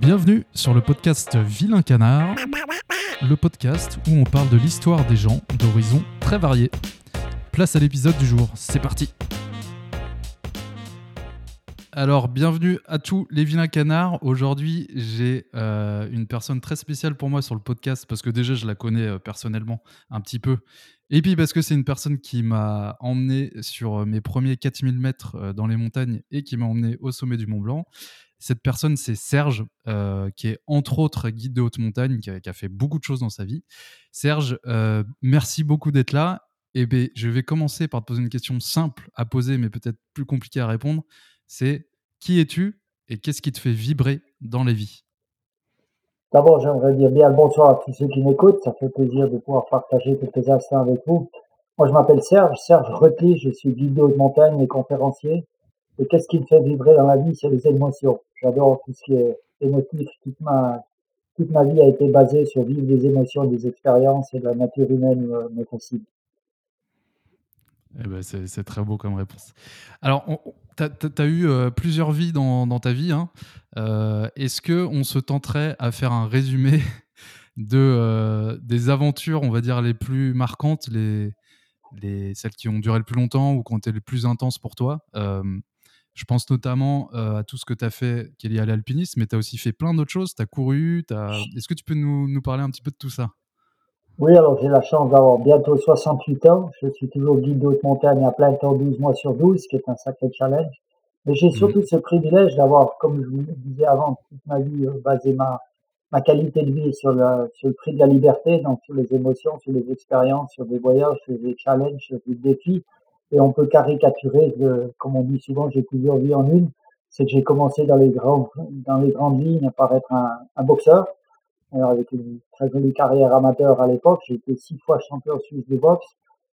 Bienvenue sur le podcast Vilain Canard, le podcast où on parle de l'histoire des gens d'horizons très variés. Place à l'épisode du jour, c'est parti alors, bienvenue à tous les vilains canards. Aujourd'hui, j'ai euh, une personne très spéciale pour moi sur le podcast parce que déjà, je la connais euh, personnellement un petit peu. Et puis parce que c'est une personne qui m'a emmené sur euh, mes premiers 4000 mètres dans les montagnes et qui m'a emmené au sommet du Mont Blanc. Cette personne, c'est Serge, qui est entre autres guide de haute montagne, qui a, fait beaucoup de choses dans sa vie. Serge, merci beaucoup d'être là. Et bien, je vais commencer par te poser une question simple à poser, mais peut-être plus compliquée à répondre c'est qui es-tu et qu'est-ce qui te fait vibrer dans les vies? D'abord, j'aimerais dire bien le bonsoir à tous ceux qui m'écoutent. Ça fait plaisir de pouvoir partager quelques instants avec vous. Moi, je m'appelle Serge, Serge Retli, je suis guide de haute montagne et conférencier. Et qu'est-ce qui me fait vibrer dans la vie C'est les émotions. J'adore tout ce qui est émotif. Toute ma, toute ma vie a été basée sur vivre des émotions, des expériences et de la nature humaine euh, me fascine. Eh ben c'est très beau comme réponse. Alors, tu as, eu euh, plusieurs vies dans, dans ta vie. Hein. Euh, Est-ce qu'on se tenterait à faire un résumé de, des aventures, on va dire, les plus marquantes, les, les, celles qui ont duré le plus longtemps ou qui ont été les plus intenses pour toi Je pense notamment à tout ce que tu as fait qui est lié à l'alpinisme, mais tu as aussi fait plein d'autres choses. Tu as couru. Est-ce que tu peux nous, nous parler un petit peu de tout ça? Oui, alors j'ai la chance d'avoir bientôt 68 ans. Je suis toujours guide de haute montagne à plein temps 12 mois sur 12, ce qui est un sacré challenge. Mais j'ai mmh. surtout ce privilège d'avoir, comme je vous le disais avant, toute ma vie euh, basé ma, ma qualité de vie sur le, sur le prix de la liberté, donc sur les émotions, sur les expériences, sur des voyages, sur des challenges, sur des défis. Et on peut caricaturer, comme on dit souvent, j'ai plusieurs vies en une. C'est que j'ai commencé dans les, dans les grandes lignes par être un, un boxeur alors, avec une très jolie carrière amateur à l'époque. J'ai été six fois champion suisse de boxe.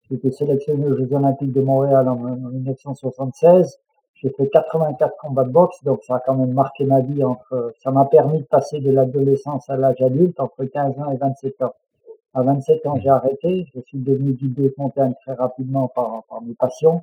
J'ai été sélectionné aux Jeux Olympiques de Montréal en, 1976. J'ai fait 84 combats de boxe, donc ça a quand même marqué ma vie entre, ça m'a permis de passer de l'adolescence à l'âge adulte entre 15 ans et 27 ans. À 27 ans, j'ai arrêté. Je suis devenu guide de montagne très rapidement par, mes passions.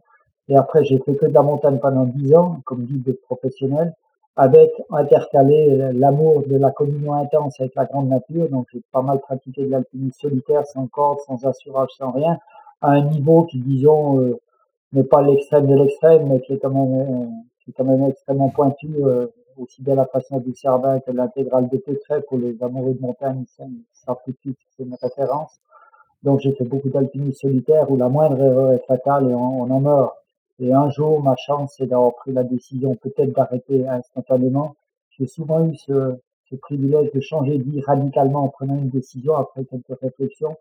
Et après, j'ai fait que de la montagne pendant 10 ans, comme guide professionnel avec intercalé l'amour de la communion intense avec la grande nature. Donc j'ai pas mal pratiqué de l'alpinisme solitaire, sans corde, sans assurage, sans rien, à un niveau qui, disons, euh, n'est pas l'extrême de l'extrême, mais qui est quand même, euh, extrêmement pointu, euh, aussi bien la façon du Cervin que l'intégrale de Pétret pour les amoureux de montagne, ça tout de c'est une référence. Donc j'ai fait beaucoup d'alpinisme solitaire où la moindre erreur est fatale et on en meurt. Et un jour, ma chance, c'est d'avoir pris la décision peut-être d'arrêter instantanément. J'ai souvent eu ce, privilège de changer de vie radicalement en prenant une décision après quelques réflexions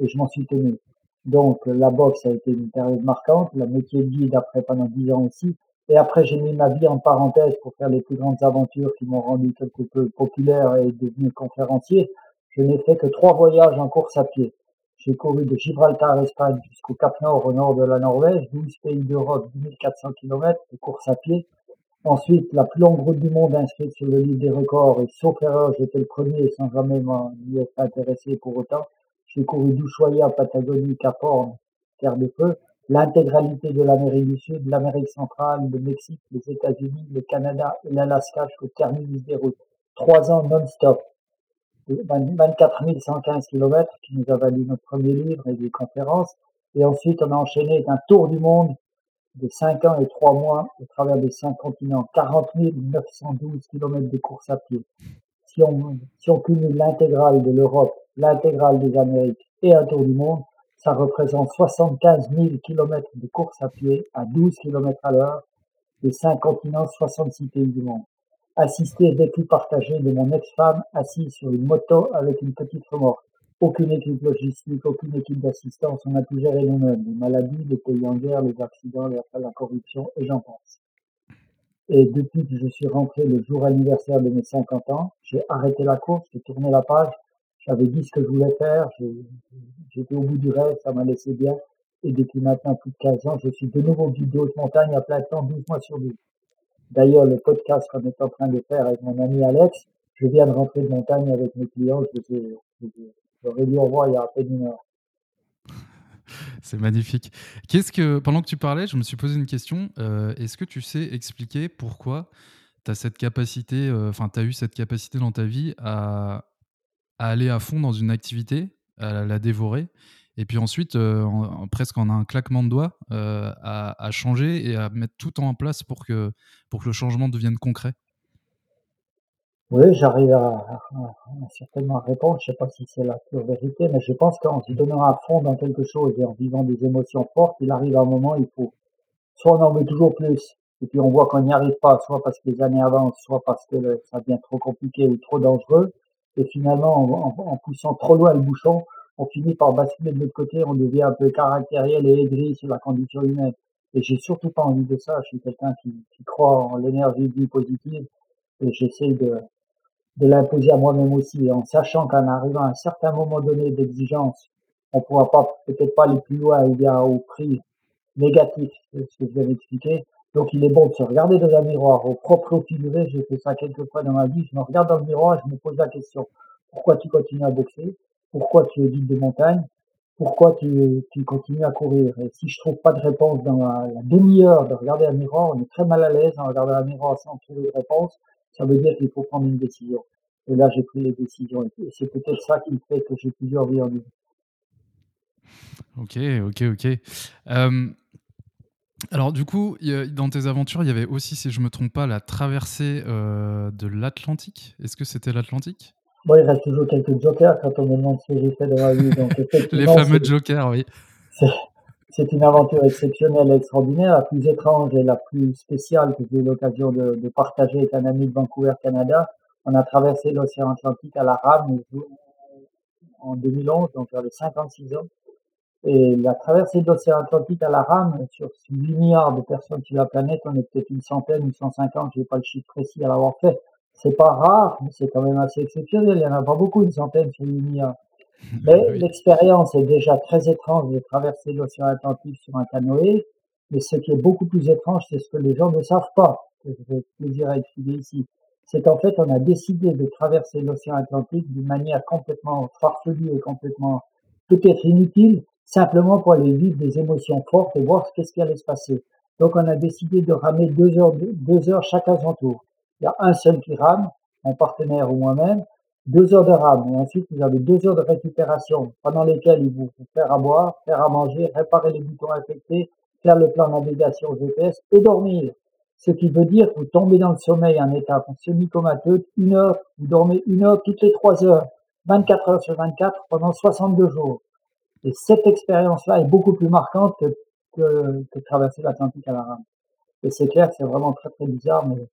et je m'en suis tenu. Donc la boxe a été une période marquante, la métier de guide après pendant dix ans aussi. Et après, j'ai mis ma vie en parenthèse pour faire les plus grandes aventures qui m'ont rendu quelque peu populaire et devenu conférencier. Je n'ai fait que trois voyages en course à pied. J'ai couru de Gibraltar, Espagne, jusqu'au Cap Nord, au nord de la Norvège, 12 pays d'Europe, 10 400 km de course à pied. Ensuite, la plus longue route du monde inscrite sur le livre des records, et sauf erreur, j'étais le premier sans jamais m'y être intéressé pour autant. J'ai couru d'Ushuaia, Patagonie, Cap Horn, Terre de Feu, l'intégralité de l'Amérique du Sud, l'Amérique centrale, le Mexique, les États-Unis, le Canada et l'Alaska jusqu'au terminus des routes. Trois ans non-stop. 24 115 km qui nous a valu notre premier livre et des conférences. Et ensuite, on a enchaîné un tour du monde de 5 ans et 3 mois au travers des 5 continents. 40 912 km de course à pied. Si on, si on cumule l'intégrale de l'Europe, l'intégrale des Amériques et un tour du monde, ça représente 75 000 km de course à pied à 12 km à l'heure, les 5 continents, 66 pays du monde assister vécu partagé de mon ex-femme assise sur une moto avec une petite remorque. Aucune équipe logistique, aucune équipe d'assistance, on a tout géré nous-mêmes. Les maladies, les pays en guerre, les accidents, la corruption, et j'en pense. Et depuis que je suis rentré le jour anniversaire de mes 50 ans, j'ai arrêté la course, j'ai tourné la page, j'avais dit ce que je voulais faire, j'étais au bout du rêve, ça m'a laissé bien. Et depuis maintenant plus de 15 ans, je suis de nouveau guide de haute montagne à plein temps, 12 mois sur 12. D'ailleurs, le podcast qu'on est en train de faire avec mon ami Alex, je viens de rentrer de montagne avec mes clients. Je J'aurais dû au revoir il y a à peine une heure. C'est magnifique. Qu'est-ce que pendant que tu parlais, je me suis posé une question. Euh, est-ce que tu sais expliquer pourquoi as cette capacité, enfin, tu as eu cette capacité dans ta vie à, à aller à fond dans une activité, à la dévorer, et puis ensuite, presque en un claquement de doigts, à, à, changer et à mettre tout en place pour que, pour que le changement devienne concret Oui, j'arrive à, à, certainement répondre. Je sais pas si c'est la pure vérité, mais je pense qu'en se donnant à fond dans quelque chose et en vivant des émotions fortes, il arrive un moment, il faut, soit on en veut toujours plus, et puis on voit qu'on n'y arrive pas, soit parce que les années avancent, soit parce que ça devient trop compliqué ou trop dangereux. Et finalement, en, poussant trop loin le bouchon, on finit par basculer de l'autre côté, on devient un peu caractériel et aigri sur la condition humaine. Et j'ai surtout pas envie de ça. Je suis quelqu'un qui, qui, croit en l'énergie vie positive et j'essaie de, de l'imposer à moi-même aussi, en sachant qu'en arrivant à un certain moment donné d'exigence, on pourra pas peut-être pas aller plus loin, il y au prix négatif, ce que je viens d'expliquer. Donc il est bon de se regarder dans un miroir au propre figuré. J'ai fait ça quelques fois dans ma vie. Je me regarde dans le miroir, je me pose la question pourquoi tu continues à boxer? Pourquoi tu es guide de montagne, pourquoi tu, tu, continues à courir? Et si je trouve pas de réponse dans la, demi-heure de regarder un miroir, on est très mal à l'aise en regardant un miroir sans trouver de réponse, ça veut dire qu'il faut prendre une décision. Et là, j'ai pris les décisions. Et c'est peut-être ça qui fait que j'ai plusieurs vies en vie. Ok, ok, ok. Euh, alors du coup, dans tes aventures, il y avait aussi, si je me trompe pas, la traversée euh, de l'Atlantique. Est-ce que c'était l'Atlantique? Bon, il reste toujours quelques jokers quand on me demande ce que j'ai fait dans ma vie. Donc, Les fameux jokers, oui. C'est une aventure exceptionnelle et extraordinaire. La plus étrange et la plus spéciale que j'ai eu l'occasion de, de, partager avec un ami de Vancouver, Canada. On a traversé l'océan Atlantique à la rame en 2011, donc j'avais 56 ans. Et la traversée de l'océan Atlantique à la rame, sur 8 milliards de personnes sur la planète, on est peut-être une centaine, une 150, je n'ai pas le chiffre précis à l'avoir fait. C'est pas rare, mais c'est quand même assez exceptionnel. Il y en a pas beaucoup, une centaine sur une Mais l'expérience est déjà très étrange de traverser l'océan Atlantique sur un canoë. Mais ce qui est beaucoup plus étrange, c'est ce que les gens ne savent pas, que je vais plaisir à expliquer ici. C'est qu'en fait, on a décidé de traverser l'océan Atlantique d'une manière complètement farfelue et complètement peut-être inutile, simplement pour aller vivre des émotions fortes et voir ce qu'est-ce qui allait se passer. Donc, on a décidé de ramer deux heures, deux heures son tour il y a un seul qui rame, mon partenaire ou moi-même, deux heures de rame. Et ensuite, vous avez deux heures de récupération pendant lesquelles il vous faut faire à boire, faire à manger, réparer les boutons infectés, faire le plan de navigation GPS et dormir. Ce qui veut dire que vous tombez dans le sommeil en état semi-comateux, une heure, vous dormez une heure toutes les trois heures, 24 heures sur 24 pendant 62 jours. Et cette expérience-là est beaucoup plus marquante que, traverser l'Atlantique à la rame. Et c'est clair c'est vraiment très très bizarre, mais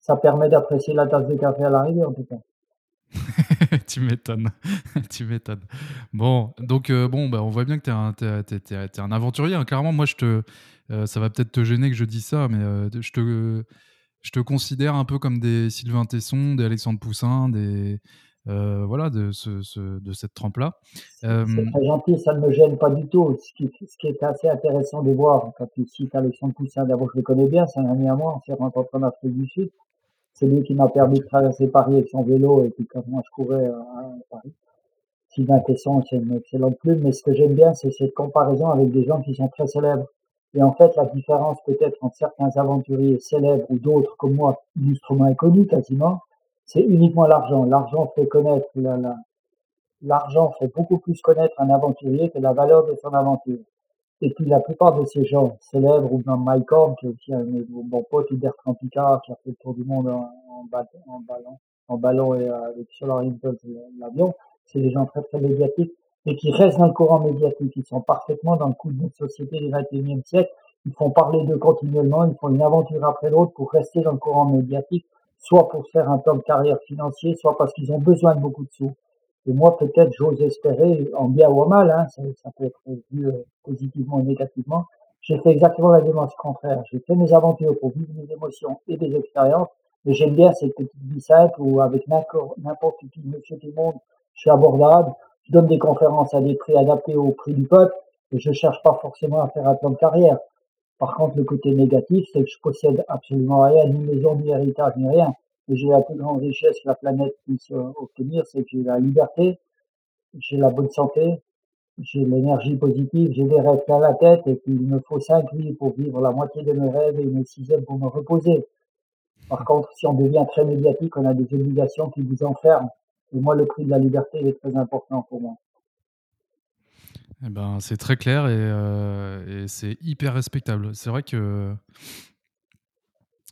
ça permet d'apprécier la tasse de café à l'arrivée en tout cas. tu m'étonnes, tu m'étonnes. Bon, donc euh, bon, bah, on voit bien que tu es, es, un aventurier. Hein. Clairement, moi, je te, euh, ça va peut-être te gêner que je dise ça, mais euh, je te considère un peu comme des Sylvain Tesson, des Alexandre Poussin, des, voilà, de, ce, de cette trempe-là. C'est très gentil, ça ne me gêne pas du tout. Ce qui, ce qui est assez intéressant de voir, quand tu cites Alexandre Poussin, d'abord je le connais bien, c'est un ami à moi, on s'est rencontrés en Afrique du Sud. C'est lui qui m'a permis de traverser Paris avec son vélo et puis quand moi je courais à Paris. Sylvain Tesson, c'est une excellente plume, mais ce que j'aime bien, c'est cette comparaison avec des gens qui sont très célèbres. Et en fait, la différence peut-être entre certains aventuriers célèbres ou d'autres comme moi, illustrement inconnus quasiment, c'est uniquement l'argent. L'argent fait connaître la, l'argent fait beaucoup plus connaître un aventurier que la valeur de son aventure. Et puis la plupart de ces gens célèbres, ou dans Mike Horn, qui est aussi un bon pote, Bertrand qui a fait le tour du monde en, en, ballon, en ballon et euh, avec Solar Impulse l'avion, c'est des gens très très médiatiques, et qui restent dans le courant médiatique. Ils sont parfaitement dans le coup de société du 21e siècle. Ils font parler d'eux continuellement, ils font une aventure après l'autre pour rester dans le courant médiatique, soit pour faire un plan de carrière financier, soit parce qu'ils ont besoin de beaucoup de sous. Et moi, peut-être, j'ose espérer, en bien ou en mal, hein, ça, peut être vu euh, positivement ou négativement, j'ai fait exactement la démarche contraire. J'ai fait mes aventures pour vivre des émotions et des expériences, mais j'aime bien cette petite vie simple où avec n'importe qui, monsieur tout le monde, je suis abordable, je donne des conférences à des prix adaptés au prix du peuple, et je cherche pas forcément à faire un plan de carrière. Par contre, le côté négatif, c'est que je possède absolument rien, ni maison, ni héritage, ni rien j'ai la plus grande richesse que la planète puisse obtenir, c'est que j'ai la liberté, j'ai la bonne santé, j'ai l'énergie positive, j'ai des rêves plein la tête, et puis il me faut cinq vies pour vivre la moitié de mes rêves et une sixième pour me reposer. Par contre, si on devient très médiatique, on a des obligations qui vous enferment. Et moi, le prix de la liberté est très important pour moi. Eh ben, c'est très clair et, euh, et c'est hyper respectable. C'est vrai que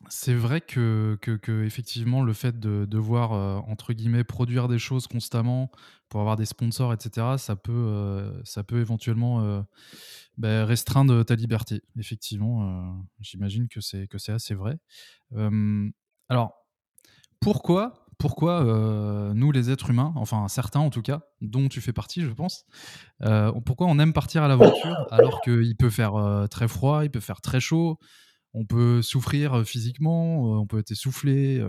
c'est vrai que, effectivement le fait de devoir euh, entre guillemets produire des choses constamment pour avoir des sponsors, etc. Ça peut euh, ça peut éventuellement ben, restreindre ta liberté. Effectivement, j'imagine que c'est que c'est assez vrai. alors pourquoi pourquoi euh, nous, les êtres humains, enfin certains en tout cas, dont tu fais partie, je pense, euh, pourquoi on aime partir à l'aventure alors qu'il peut faire euh, très froid, il peut faire très chaud, on peut souffrir physiquement, on peut être essoufflé,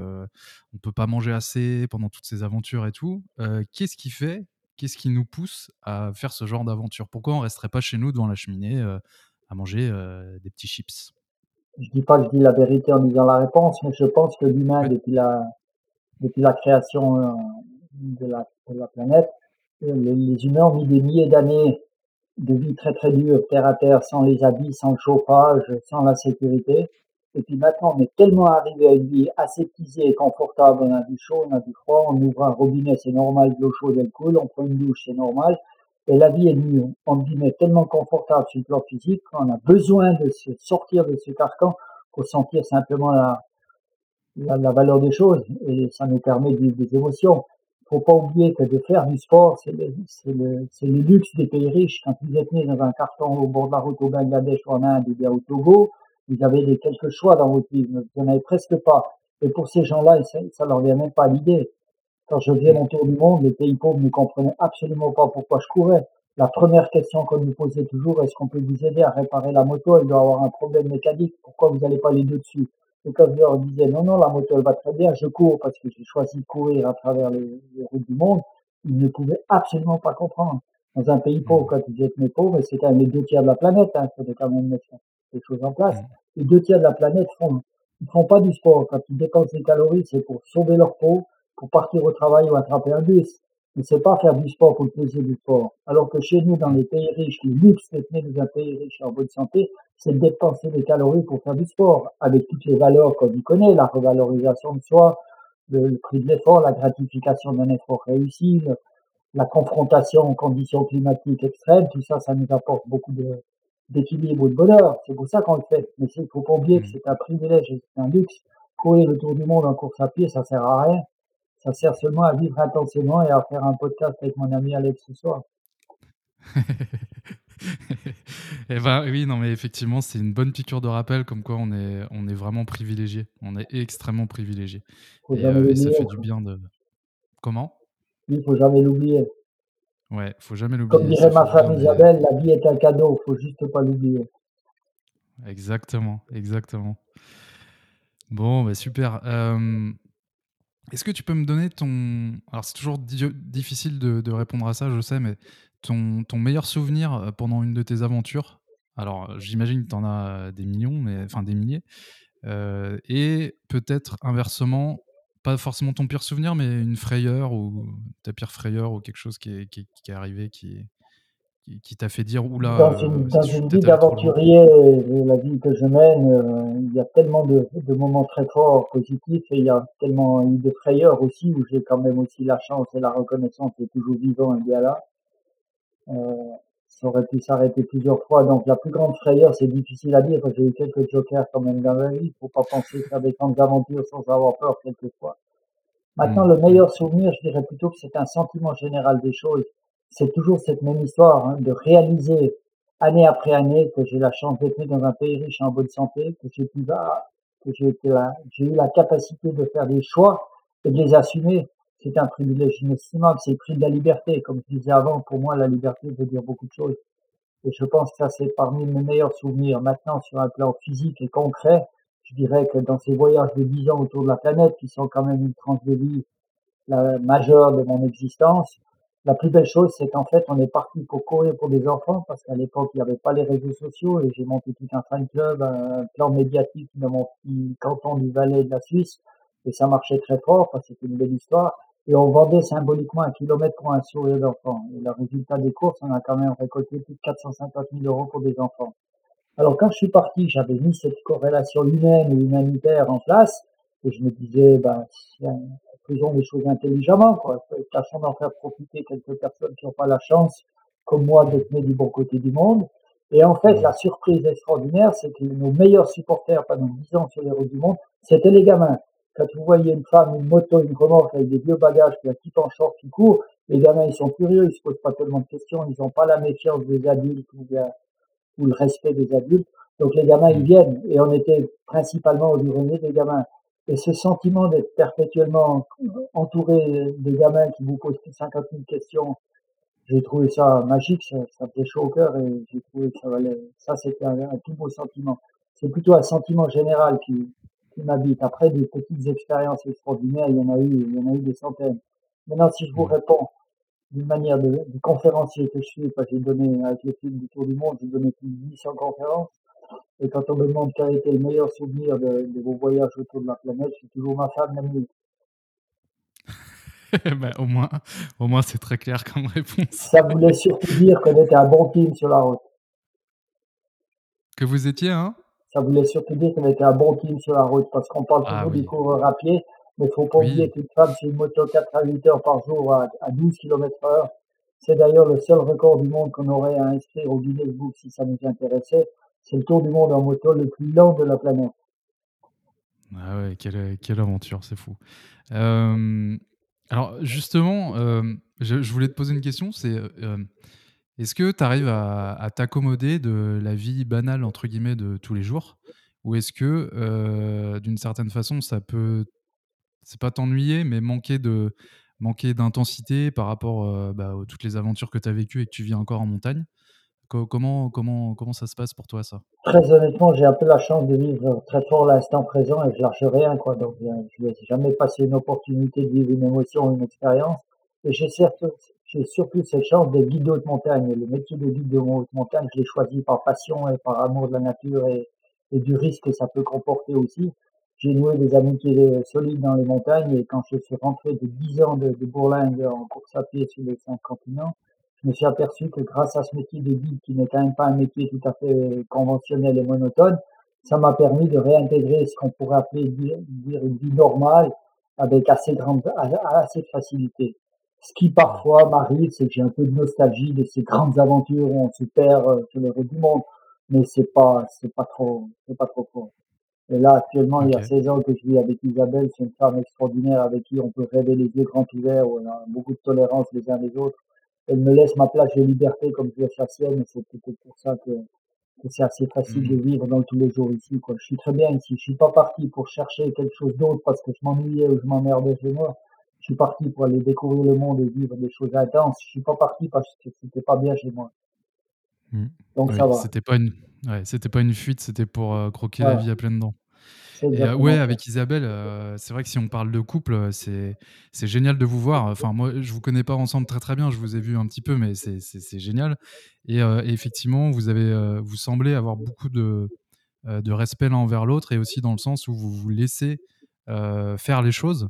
on peut pas manger assez pendant toutes ces aventures et tout. qu'est-ce qui fait, qu'est-ce qui nous pousse à faire ce genre d'aventure? Pourquoi on resterait pas chez nous devant la cheminée à manger des petits chips? Je dis pas que je dis la vérité en disant la réponse, mais je pense que l'humain, depuis la depuis la création euh, de la, de la planète, euh, les, humains ont mis des milliers d'années de vie très très dure, terre à terre, sans les habits, sans le chauffage, sans la sécurité. Et puis maintenant, on est tellement arrivé à une vie aseptisée et confortable. On a du chaud, on a du froid, on ouvre un robinet, c'est normal, de l'eau chaude, elle coule, on prend une douche, c'est normal. Et la vie est devenue, on guillemets, tellement confortable sur le plan physique qu'on a besoin de se sortir de ce carcan pour sentir simplement la, la, la, valeur des choses et ça nous permet de vivre des émotions. Faut pas oublier que de faire du sport, c'est le, luxe des pays riches. Quand vous êtes né dans un carton au bord de la route au Bangladesh ou en Inde ou bien au Togo, vous avez des quelques choix dans votre vie, vous n'en avez presque pas. Et pour ces gens-là, ça, ça leur vient même pas l'idée. Quand je faisais mon tour du monde, les pays pauvres ne comprenaient absolument pas pourquoi je courais. La première question qu'on nous posait toujours, est-ce qu'on peut vous aider à réparer la moto? Elle doit avoir un problème mécanique. Pourquoi vous n'allez pas les deux dessus? Et quand je leur disais non, non, la moto elle va très bien, je cours parce que j'ai choisi de courir à travers les, routes du monde, ils ne pouvaient absolument pas comprendre. Dans un pays pauvre, quand ils étaient pauvres, c'est quand même les deux tiers de la planète, hein, il faut quand même mettre quelque chose en place. Les deux tiers de la planète font, ils font pas du sport. Quand ils dépensent des calories, c'est pour sauver leur peau, pour partir au travail ou attraper un bus. Mais c'est pas faire du sport pour le plaisir du sport. Alors que chez nous, dans les pays riches, le luxe d'être né dans un pays riche en bonne santé, c'est de dépenser des calories pour faire du sport, avec toutes les valeurs qu'on y connaît, la revalorisation de soi, le, prix de l'effort, la gratification d'un effort réussi, la confrontation aux conditions climatiques extrêmes, tout ça, ça nous apporte beaucoup de, d'équilibre et de bonheur. C'est pour ça qu'on le fait. Mais il faut pas oublier que mmh. c'est un privilège et c'est un luxe. Courir le tour du monde en course à pied, ça sert à rien. Ça sert seulement à vivre intensément et à faire un podcast avec mon ami Alex ce soir. eh ben, oui, non, mais effectivement, c'est une bonne piqûre de rappel, comme quoi on est, on est vraiment privilégié. On est extrêmement privilégié. Et, euh, ça fait du bien de. Comment? Il faut jamais l'oublier. Ouais, faut jamais l'oublier. Comme dirait ma femme Isabelle, la vie est un cadeau, faut juste pas l'oublier. Exactement, exactement. Bon, bah super. Euh, est-ce que tu peux me donner ton... Alors c'est toujours difficile de, répondre à ça, je sais, mais ton, meilleur souvenir euh, pendant une de tes aventures? Alors j'imagine que tu en as des millions, mais enfin des milliers. Euh, et peut-être inversement, pas forcément ton pire souvenir, mais une frayeur ou ta pire frayeur ou quelque chose qui qui, qui est arrivé qui, qui, t'a fait dire oula Dans une, euh, dans une vie d'aventurier, la vie que je mène, euh, il y a tellement de, de, moments très forts, positifs, et il y a tellement eu de frayeurs aussi, où j'ai quand même aussi la chance et la reconnaissance d'être toujours vivant et bien là. Euh, ça aurait pu s'arrêter plusieurs fois, donc la plus grande frayeur, c'est difficile à dire, parce que j'ai eu quelques jokers quand même dans ma vie, il faut pas penser faire des grandes aventures sans avoir peur quelquefois. Maintenant, mmh. le meilleur souvenir, je dirais plutôt que c'est un sentiment général des choses c'est toujours cette même histoire hein, de réaliser année après année que j'ai la chance d'être dans un pays riche en bonne santé, que j'ai pu que j'ai eu la capacité de faire des choix et de les assumer. C'est un privilège inestimable, c'est le prix de la liberté. Comme je disais avant, pour moi, la liberté veut dire beaucoup de choses. Et je pense que ça, c'est parmi mes meilleurs souvenirs. Maintenant, sur un plan physique et concret, je dirais que dans ces voyages de 10 ans autour de la planète, qui sont quand même une tranche de vie la majeure de mon existence, la plus belle chose, c'est qu'en fait, on est parti pour courir pour des enfants, parce qu'à l'époque, il n'y avait pas les réseaux sociaux, et j'ai monté tout un fan club, un plan médiatique dans mon petit canton du Valais de la Suisse, et ça marchait très fort, parce que c'était une belle histoire, et on vendait symboliquement un kilomètre pour un sourire d'enfant. Et le résultat des courses, on a quand même récolté plus de 450 000 euros pour des enfants. Alors quand je suis parti, j'avais mis cette corrélation humaine et humanitaire en place, Et je me disais, ben, faisons les choses intelligemment, quoi. Tâchons d'en faire profiter quelques personnes qui n'ont pas la chance, comme moi, d'être nés du bon côté du monde. Et en fait, la surprise extraordinaire, c'est que nos meilleurs supporters pendant 10 ans sur les routes du monde, c'était les gamins. Quand vous voyez une femme, une moto, une remorque avec des vieux bagages, puis un petit en short qui court, les gamins, ils sont curieux, ils se posent pas tellement de questions, ils n'ont pas la méfiance des adultes ou, ou, le respect des adultes. Donc les gamins, ils viennent. Et on était principalement au Pyrénées des gamins. Et ce sentiment d'être perpétuellement entouré de gamins qui vous posent plus de 50 000 questions, j'ai trouvé ça magique, ça, ça faisait chaud au cœur et j'ai trouvé que ça valait, ça c'était un, un, tout beau sentiment. C'est plutôt un sentiment général qui, qui m'habite. Après, des petites expériences extraordinaires, il y en a eu, il y en a eu des centaines. Maintenant, si je vous réponds d'une manière de, de, conférencier que je suis, parce que j'ai donné, avec films du Tour du Monde, j'ai donné plus de 800 conférences. Et quand on me demande quel a été le meilleur souvenir de, de vos voyages autour de la planète, c'est toujours ma femme, même ben, au moins, au moins c'est très clair comme réponse. Ça voulait surtout dire qu'on était un bon team sur la route. Que vous étiez, hein? Ça voulait surtout dire qu'on était un bon team sur la route, parce qu'on parle ah toujours ah, oui. des coureurs à pied, mais il faut pas oublier oui. qu'une femme sur une moto 4 à 8 heures par jour à, à 12 km heure, c'est d'ailleurs le seul record du monde qu'on aurait à inscrire au Guinness Book si ça nous intéressait. C'est le tour du monde en moto le plus lent de la planète. Ah ouais, quelle, aventure, c'est fou. Euh, alors justement, euh, je, voulais te poser une question, c'est euh, est-ce que tu arrives à, t'accommoder de la vie banale, entre guillemets, de tous les jours? Ou est-ce que, d'une certaine façon, ça peut, c'est pas t'ennuyer, mais manquer d'intensité par rapport bah, à toutes les aventures que tu as vécues et que tu vis encore en montagne? Comment, comment, comment ça se passe pour toi, ça? Très honnêtement, j'ai un peu la chance de vivre très fort l'instant présent et je lâche rien, quoi. Donc, je n'ai jamais passé une opportunité de vivre une émotion, une expérience. Et j'ai j'ai surtout cette chance d'être guide de haute montagne. Le métier de guide de haute montagne, je l'ai choisi par passion et par amour de la nature et, du risque que ça peut comporter aussi. J'ai noué des amitiés solides dans les montagnes et quand je suis rentré de 10 ans de, de Bourlingue en course à pied sur les cinq continents, je me suis aperçu que grâce à ce métier de guide, qui n'est quand même pas un métier tout à fait conventionnel et monotone, ça m'a permis de réintégrer ce qu'on pourrait appeler dire, dire, une vie normale avec assez grande, assez de facilité. Ce qui parfois m'arrive, c'est que j'ai un peu de nostalgie de ces grandes aventures où on se perd sur le reste du monde, mais c'est pas, c'est pas trop, c'est pas trop fort. Et là, actuellement, okay. il y a 16 ans que je vis avec Isabelle, c'est une femme extraordinaire avec qui on peut rêver les yeux grands ouverts, où on a beaucoup de tolérance les uns les autres elle me laisse ma place de liberté comme je la sienne. C'est peut-être pour ça que, que c'est assez facile de vivre dans tous les jours ici. Quoi. Je suis très bien ici. Je suis pas parti pour chercher quelque chose d'autre parce que je m'ennuyais ou je m'emmerdais chez moi. Je suis parti pour aller découvrir le monde et vivre des choses intenses. Je suis pas parti parce que c'était pas bien chez moi. Mmh. Donc oui, ça va. C'était pas une, ouais, c'était pas une fuite, c'était pour euh, croquer ouais. la vie à pleines dents. Euh, ouais, avec Isabelle, euh, c'est vrai que si on parle de couple, c'est c'est génial de vous voir. Enfin, moi, je vous connais pas ensemble très très bien, je vous ai vu un petit peu, mais c'est génial. Et, euh, et, effectivement, vous avez, euh, vous semblez avoir beaucoup de de respect l'un envers l'autre, et aussi dans le sens où vous vous laissez faire les choses.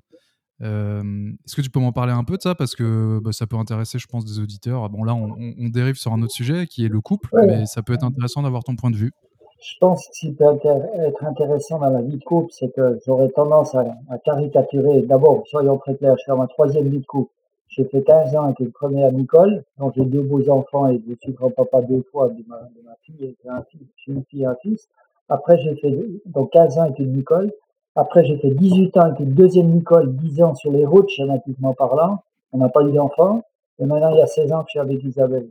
Est-ce que tu peux m'en parler un peu de ça? Parce que bah, ça peut intéresser, je pense, des auditeurs. Bon, là, on, on, dérive sur un autre sujet qui est le couple, mais ça peut être intéressant d'avoir ton point de vue je pense que ce qui peut être intéressant dans la vie de couple, c'est que j'aurais tendance à, à, caricaturer. D'abord, soyons très clairs, je suis ma troisième vie de couple. J'ai fait 15 ans avec le premier à Nicole, donc j'ai deux beaux enfants et je suis grand-papa deux fois de ma, de ma fille et un fils, j'ai une fille et un fils. Après, j'ai fait donc 15 ans avec une Nicole. Après, j'ai fait 18 ans avec une deuxième Nicole, 10 ans sur les routes, schématiquement parlant. On n'a pas eu d'enfants. Et maintenant, il y a 16 ans que je suis avec Isabelle.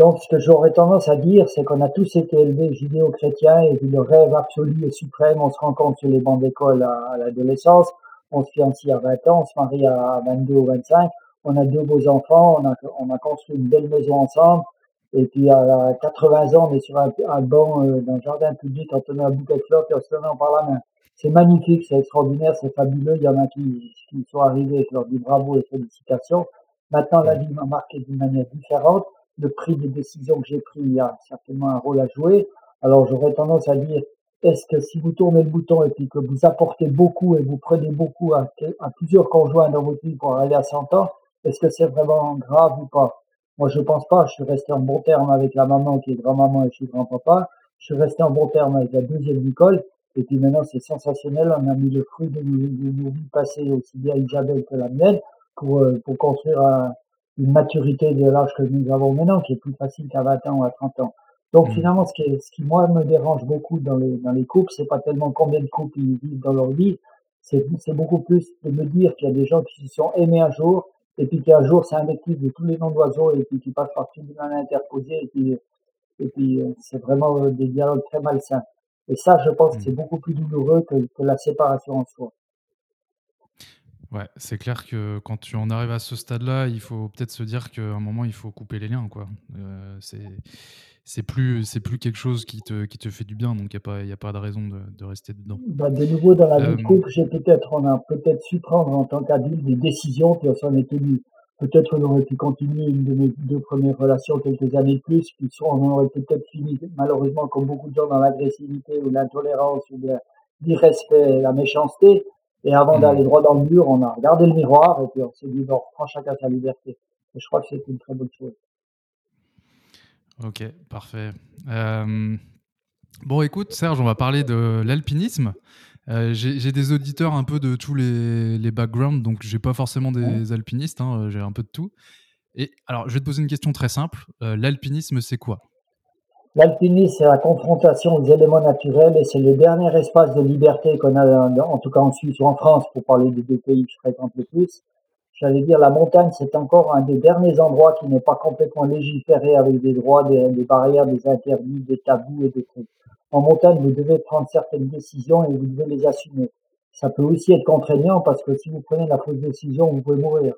Donc, ce que j'aurais tendance à dire, c'est qu'on a tous été élevés judéo-chrétiens et le rêve absolu et suprême, on se rencontre sur les bancs d'école à, à l'adolescence, on se fiancie à 20 ans, on se marie à 22 ou 25, on a deux beaux enfants, on a, on a construit une belle maison ensemble, et puis à 80 ans, on est sur un, un banc euh, d'un jardin public en tenant un bouquet de fleurs et on se tenant par la main. C'est magnifique, c'est extraordinaire, c'est fabuleux. Il y en a qui, qui sont arrivés et qui leur dit bravo et félicitations. Maintenant, la vie m'a marqué d'une manière différente le prix des décisions que j'ai prises a certainement un rôle à jouer. Alors j'aurais tendance à dire, est-ce que si vous tournez le bouton et puis que vous apportez beaucoup et vous prenez beaucoup à, plusieurs conjoints dans votre vie pour aller à 100 ans, est-ce que c'est vraiment grave ou pas? Moi je pense pas, je suis resté en bon terme avec la maman qui est grand-maman et je suis grand-papa, je suis resté en bon terme avec la deuxième Nicole, Et puis maintenant, c'est sensationnel. On a mis le fruit de nos, vies passées, aussi bien Isabelle que la mienne, pour, euh, pour construire une maturité de l'âge que nous avons maintenant, qui est plus facile qu'à 20 ans ou à 30 ans. Donc mmh. finalement, ce qui, ce qui moi me dérange beaucoup dans les, dans les couples, c'est pas tellement combien de couples ils vivent dans leur vie, c'est beaucoup plus de me dire qu'il y a des gens qui se sont aimés un jour, et puis qu'un jour c'est un invectif de tous les noms d'oiseaux, et puis qui passent par tout mal interposé, et puis, et puis euh, c'est vraiment des dialogues très malsains. Et ça, je pense que c'est mmh. beaucoup plus douloureux que, que la séparation en soi. Ouais, c'est clair que quand tu en arrives à ce stade-là, il faut peut-être se dire qu'à un moment, il faut couper les liens, quoi. Euh, c'est c'est plus c'est plus quelque chose qui te, qui te fait du bien, donc il n'y a, pas, y a pas de raison de, de rester dedans. Bah, de nouveau, dans la vie de couple, peut-être, on a peut-être su prendre en tant qu'adulte des décisions qui en sont tenues. Peut-être on aurait pu continuer une de mes deux premières relations quelques années de plus, puis soit on aurait peut-être fini, malheureusement, comme beaucoup de gens, dans l'agressivité ou l'intolérance ou l'irrespect, la méchanceté. Et avant mmh. d'aller droit dans le mur, on a regardé le miroir et puis on s'est dit, bon, prend chacun sa liberté. Et je crois que c'est une très bonne chose. Ok, parfait. Euh, bon, écoute, Serge, on va parler de l'alpinisme. Euh, j'ai des auditeurs un peu de tous les, les backgrounds, donc j'ai pas forcément des alpinistes, hein, j'ai un peu de tout. Et alors, je vais te poser une question très simple. Euh, l'alpinisme, c'est quoi? L'alpinisme, c'est la confrontation aux éléments naturels et c'est le dernier espace de liberté qu'on a, en tout cas en Suisse ou en France, pour parler des deux pays que je fréquente le plus. J'allais dire, la montagne, c'est encore un des derniers endroits qui n'est pas complètement légiféré avec des droits, des, barrières, des interdits, des tabous et des trucs. En montagne, vous devez prendre certaines décisions et vous devez les assumer. Ça peut aussi être contraignant parce que si vous prenez la fausse décision, vous pouvez mourir.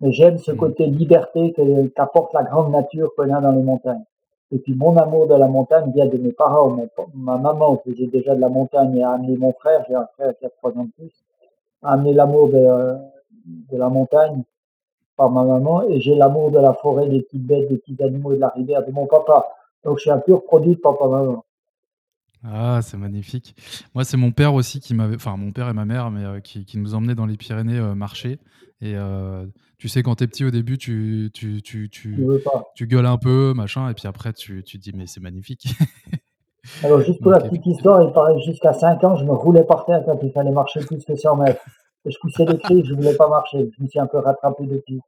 Mais j'aime ce mmh. côté liberté qu'apporte la grande nature qu'on a dans les montagnes. Et puis mon amour de la montagne vient de mes parents. ma maman faisait déjà de la montagne et a amené mon frère, j'ai un frère qui a trois ans de plus, a amené l'amour de, la montagne par ma maman et j'ai l'amour de la forêt, des petites bêtes, des petits animaux et de la rivière de mon papa. Donc je suis un pur produit de papa-maman. Ah, c'est magnifique. Moi, c'est mon père aussi qui m'avait, enfin mon père et ma mère, mais euh, qui, qui, nous emmenaient dans les Pyrénées euh, marcher. Et euh, tu sais, quand t'es petit au début, tu, tu, tu, tu, tu gueules un peu, machin, et puis après, tu, tu dis, mais c'est magnifique. Alors, juste pour la petite histoire, il paraît jusqu'à 5 ans, je me roulais par terre quand il fallait marcher plus que 100 mètres je poussais les cris, je voulais pas marcher. Je me suis un peu rattrapé depuis.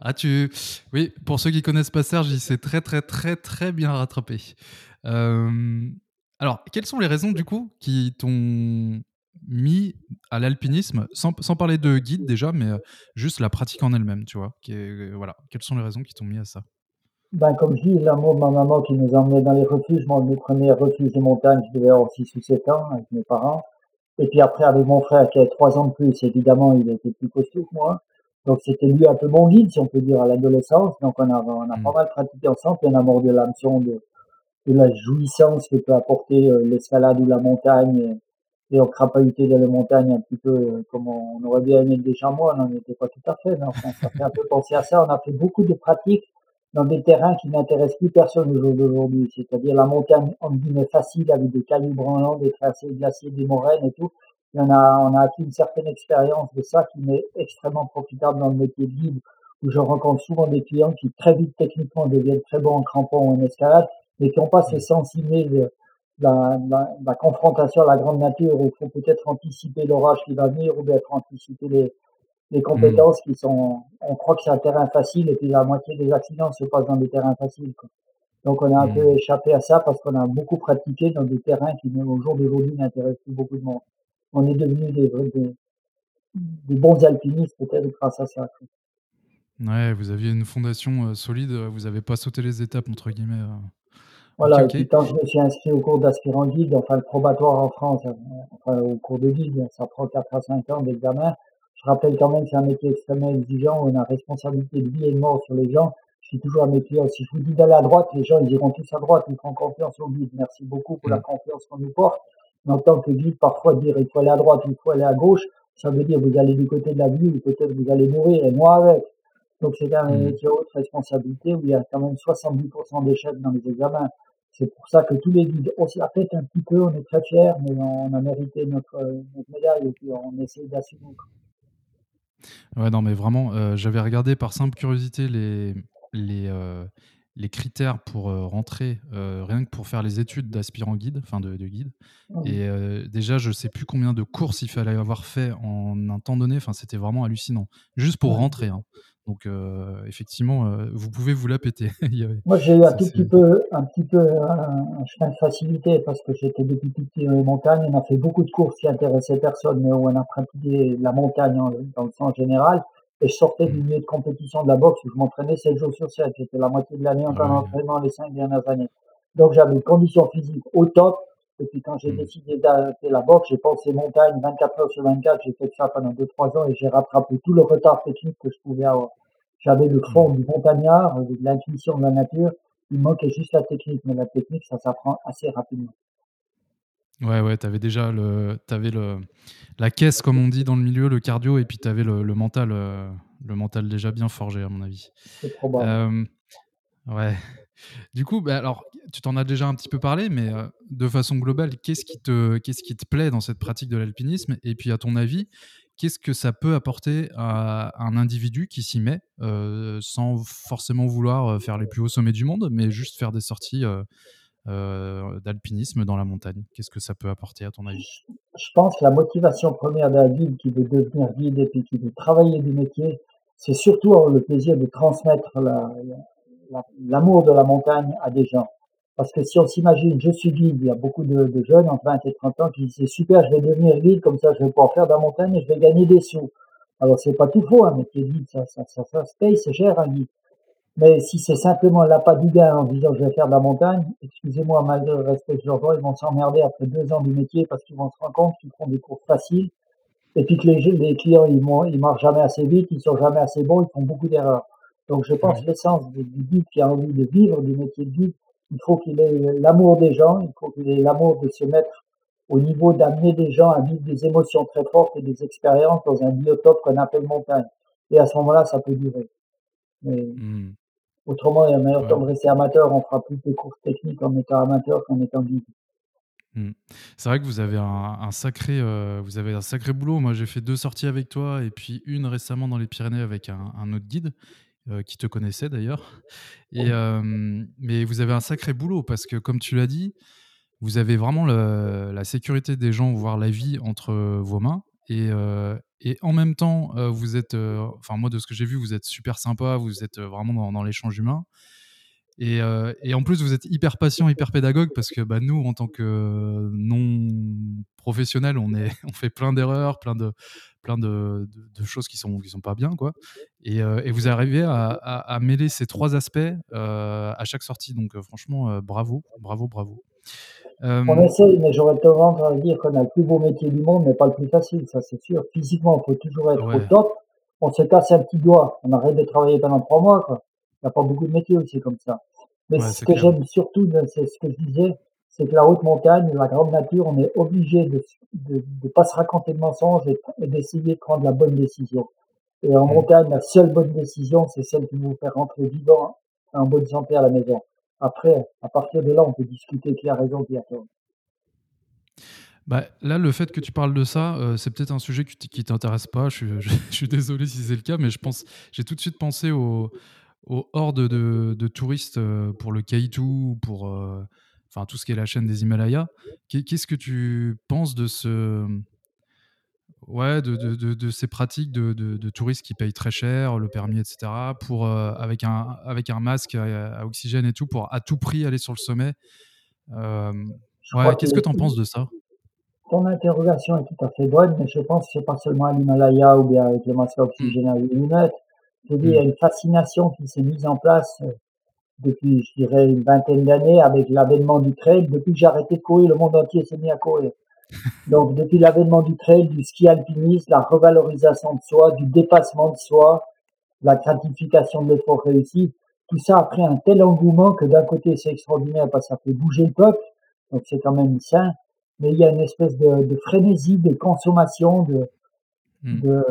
Ah, tu. Oui, pour ceux qui connaissent pas Serge, il s'est très, très, très, très bien rattrapé. Euh, alors, quelles sont les raisons, du coup, qui t'ont mis à l'alpinisme, sans, sans, parler de guide déjà, mais euh, juste la pratique en elle-même, tu vois qui est, voilà. Quelles sont les raisons qui t'ont mis à ça? Ben, Comme je dis, l'amour de ma maman qui nous emmenait dans les refuges. Moi, mes premiers refuges de montagne, je devais avoir 6 ou 7 ans avec mes parents. Et puis après, avec mon frère qui avait trois ans de plus, évidemment, il était plus costaud que moi. Donc c'était lui un peu mon guide, si on peut dire, à l'adolescence. Donc on a, on a pas mm. mal pratiqué ensemble, puis on a mordu l'hameçon de, de la jouissance que peut apporter euh, l'escalade ou la montagne. Et, on crapahutait dans les montagnes un petit peu euh, comme on, aurait bien aimé le chamois, on n'en était pas tout à fait, mais enfin, ça fait un peu penser à ça. On a fait beaucoup de pratiques dans des terrains qui n'intéressent plus personne au jour d'aujourd'hui, c'est-à-dire la montagne en guillemets facile avec des cailloux branlants, des tracés glaciers, des moraines et tout. Et on a, on a acquis une certaine expérience de ça qui m'est extrêmement profitable dans le métier de guide, où je rencontre souvent des clients qui très vite techniquement deviennent très bons en crampon ou en escalade, mais qui n'ont pas ce sens de la, la, la, confrontation à la grande nature, où il faut peut-être anticiper l'orage qui va venir, ou bien anticiper les, les compétences qui sont, on croit que c'est un terrain facile et puis la moitié des accidents se passent dans des terrains faciles. Quoi. Donc on a un peu mmh. échappé à ça parce qu'on a beaucoup pratiqué dans des terrains qui même au jour d'aujourd'hui n'intéressent plus beaucoup de monde. On est devenu des, des, des bons alpinistes peut-être grâce à ça. Ouais, vous aviez une fondation euh, solide, vous n'avez pas sauté les étapes entre guillemets. Euh. Voilà, et puis quand je me suis inscrit au cours d'aspirant guide, enfin le probatoire en France, euh, enfin au cours de guide, ça prend 4 à 5 ans d'examen. Je rappelle quand même que c'est un métier extrêmement exigeant, où on a responsabilité de vie et de mort sur les gens. Je suis toujours à mes clients. Si je vous dis d'aller à droite, les gens ils iront tous à droite, ils font confiance au guide. Merci beaucoup pour la mm. confiance qu'on nous porte. Mais en tant que guide, parfois dire il faut aller à droite, il faut aller à gauche, ça veut dire vous allez du côté de la vie ou peut-être vous allez mourir et moi avec. Donc c'est un mm. métier haute responsabilité où il y a quand même 70% d'échecs dans les examens. C'est pour ça que tous les guides, on se la pète un petit peu, on est très fiers, mais on a mérité notre, notre médaille et puis on essaie d'assumer. Ouais, non, mais vraiment, euh, j'avais regardé par simple curiosité les, les, euh, les critères pour rentrer, rien que pour faire les études d'aspirant guide, enfin de, guide. Mmh. Et déjà, je sais plus combien de courses il fallait avoir fait en un temps donné. Enfin, c'était vraiment hallucinant, juste pour rentrer. Hein. Donc, effectivement, vous pouvez vous la péter. Moi, j'ai eu un tout petit peu, un petit peu un, chemin de facilité parce que j'étais depuis petit dans les montagnes. On a fait beaucoup de courses qui intéressaient personne, mais où on a pratiqué la montagne dans le sens général. Et je sortais du milieu de compétition de la boxe où je m'entraînais 7 jours sur 7. J'étais la moitié de l'année en train d'entraînement les 5 dernières années. Donc j'avais une condition physique au top. Et puis quand j'ai hmm. décidé d'arrêter la boxe, j'ai pensé montagne 24 heures sur 24. J'ai fait ça pendant 2-3 ans et j'ai rattrapé tout le retard technique que je pouvais avoir. J'avais le fond hmm. du montagnard, de l'intuition de la nature. Il manquait juste la technique. Mais la technique, ça s'apprend assez rapidement. Ouais, ouais, avais déjà le, avais le, la caisse, comme on dit dans le milieu, le cardio, et puis tu avais le, mental, euh, le mental déjà bien forgé, à mon avis. C'est probable. Euh, ouais. Du coup, bah, alors, tu t'en as déjà un petit peu parlé, mais euh, de façon globale, qu'est-ce qui, te, qui te plaît dans cette pratique de l'alpinisme? Et puis, à ton avis, qu'est-ce que ça peut apporter à un individu qui s'y met, sans forcément vouloir faire les plus hauts sommets du monde, mais juste faire des sorties euh, d'alpinisme dans la montagne? Qu'est-ce que ça peut apporter à ton avis? Je pense que la motivation première d'un guide qui veut devenir guide et qui veut travailler du métier, c'est surtout le plaisir de transmettre l'amour de la montagne à des gens. Parce que si on s'imagine, je suis guide, il y a beaucoup de, jeunes entre 20 et 30 ans qui disent c'est super, je vais devenir guide, comme ça je vais pouvoir faire de la montagne et je vais gagner des sous. Alors c'est pas tout faux, un métier de guide, ça, ça, ça, ça se paye, c'est cher un guide. Mais si c'est simplement l'appât du gain en disant je vais faire de la montagne, excusez-moi, malgré le respect que je leur ils vont s'emmerder après deux ans du métier parce qu'ils vont se rendre compte qu'ils font des cours faciles et puis que les, les clients, ils, ils marchent jamais assez vite, ils sont jamais assez bons, ils font beaucoup d'erreurs. Donc je pense que l'essence du, guide qui a envie de vivre du métier de guide, il faut qu'il ait l'amour des gens, il faut qu'il ait l'amour de se mettre au niveau d'amener des gens à vivre des émotions très fortes et des expériences dans un biotope qu'on appelle montagne. Et à ce moment-là, ça peut durer. Mais mmh. Autrement, il y a meilleur temps de rester amateur, on fera plus de courses techniques en étant amateur qu'en étant guide. Mmh. C'est vrai que vous avez un, sacré, euh, vous avez un sacré boulot. Moi, j'ai fait deux sorties avec toi et puis une récemment dans les Pyrénées avec un, autre guide euh, qui te connaissait d'ailleurs. Et mais vous avez un sacré boulot parce que, comme tu l'as dit, vous avez vraiment la sécurité des gens, voire la vie entre vos mains. Et, euh, et en même temps, vous êtes, enfin moi de ce que j'ai vu, vous êtes super sympa, vous êtes vraiment dans, l'échange humain. Et, et, en plus, vous êtes hyper patient, hyper pédagogue parce que bah, nous, en tant que non professionnels, on, est, on fait plein d'erreurs, plein de, plein de, de, choses qui sont, qui sont pas bien. Quoi. Et, et vous arrivez à, à, à, mêler ces trois aspects à chaque sortie. Donc franchement, bravo, bravo, bravo. Euh, on essaye, mais j'aurais tendance à dire qu'on a le plus beau métier du monde, mais pas le plus facile, ça c'est sûr. Physiquement, il faut toujours être au top. On se casse un petit doigt, on arrête de travailler pendant trois mois. Quoi. Il n'y a pas beaucoup de métiers aussi comme ça. Mais ce que j'aime surtout, c'est ce que je disais, c'est que la haute montagne, la grande nature, on est obligé de ne pas se raconter de mensonges et, d'essayer de prendre la bonne décision. Et en mmh. montagne, la seule bonne décision, c'est celle qui vous fait rentrer vivant en bonne santé à la maison. Après, à partir de là, on peut discuter qui a raison, qui a tort. Bah, là, le fait que tu parles de ça, euh, c'est peut-être un sujet qui ne t'intéresse pas. Je, suis désolé si c'est le cas, mais je pense, j'ai tout de suite pensé aux, hordes de, touristes euh, pour le Kaitou, pour euh, enfin tout ce qui est la chaîne des Himalayas. Qu'est-ce que tu penses de ce, Ouais, de, de, de, ces pratiques de, touristes qui payent très cher, le permis, etc., pour, euh, avec, un, avec un masque à, oxygène et tout, pour à tout prix aller sur le sommet? Euh, ouais, Qu'est-ce que tu en penses de ça? Ton interrogation est tout à fait bonne, mais je pense que c'est pas seulement à l'Himalaya ou bien avec le masque à oxygène à lunettes. Je dis, il y a une fascination qui s'est mise en place euh, depuis, je dirais, une vingtaine d'années avec l'avènement du trail. Depuis que j'ai arrêté de courir, le monde entier s'est mis à courir. Donc, depuis l'avènement du trail, du ski alpiniste, la revalorisation de soi, du dépassement de soi, la gratification de l'effort réussi, tout ça a pris un tel engouement que d'un côté, c'est extraordinaire parce que ça fait bouger le peuple, donc c'est quand même sain, mais il y a une espèce de, de frénésie de consommation, de, hmm. de,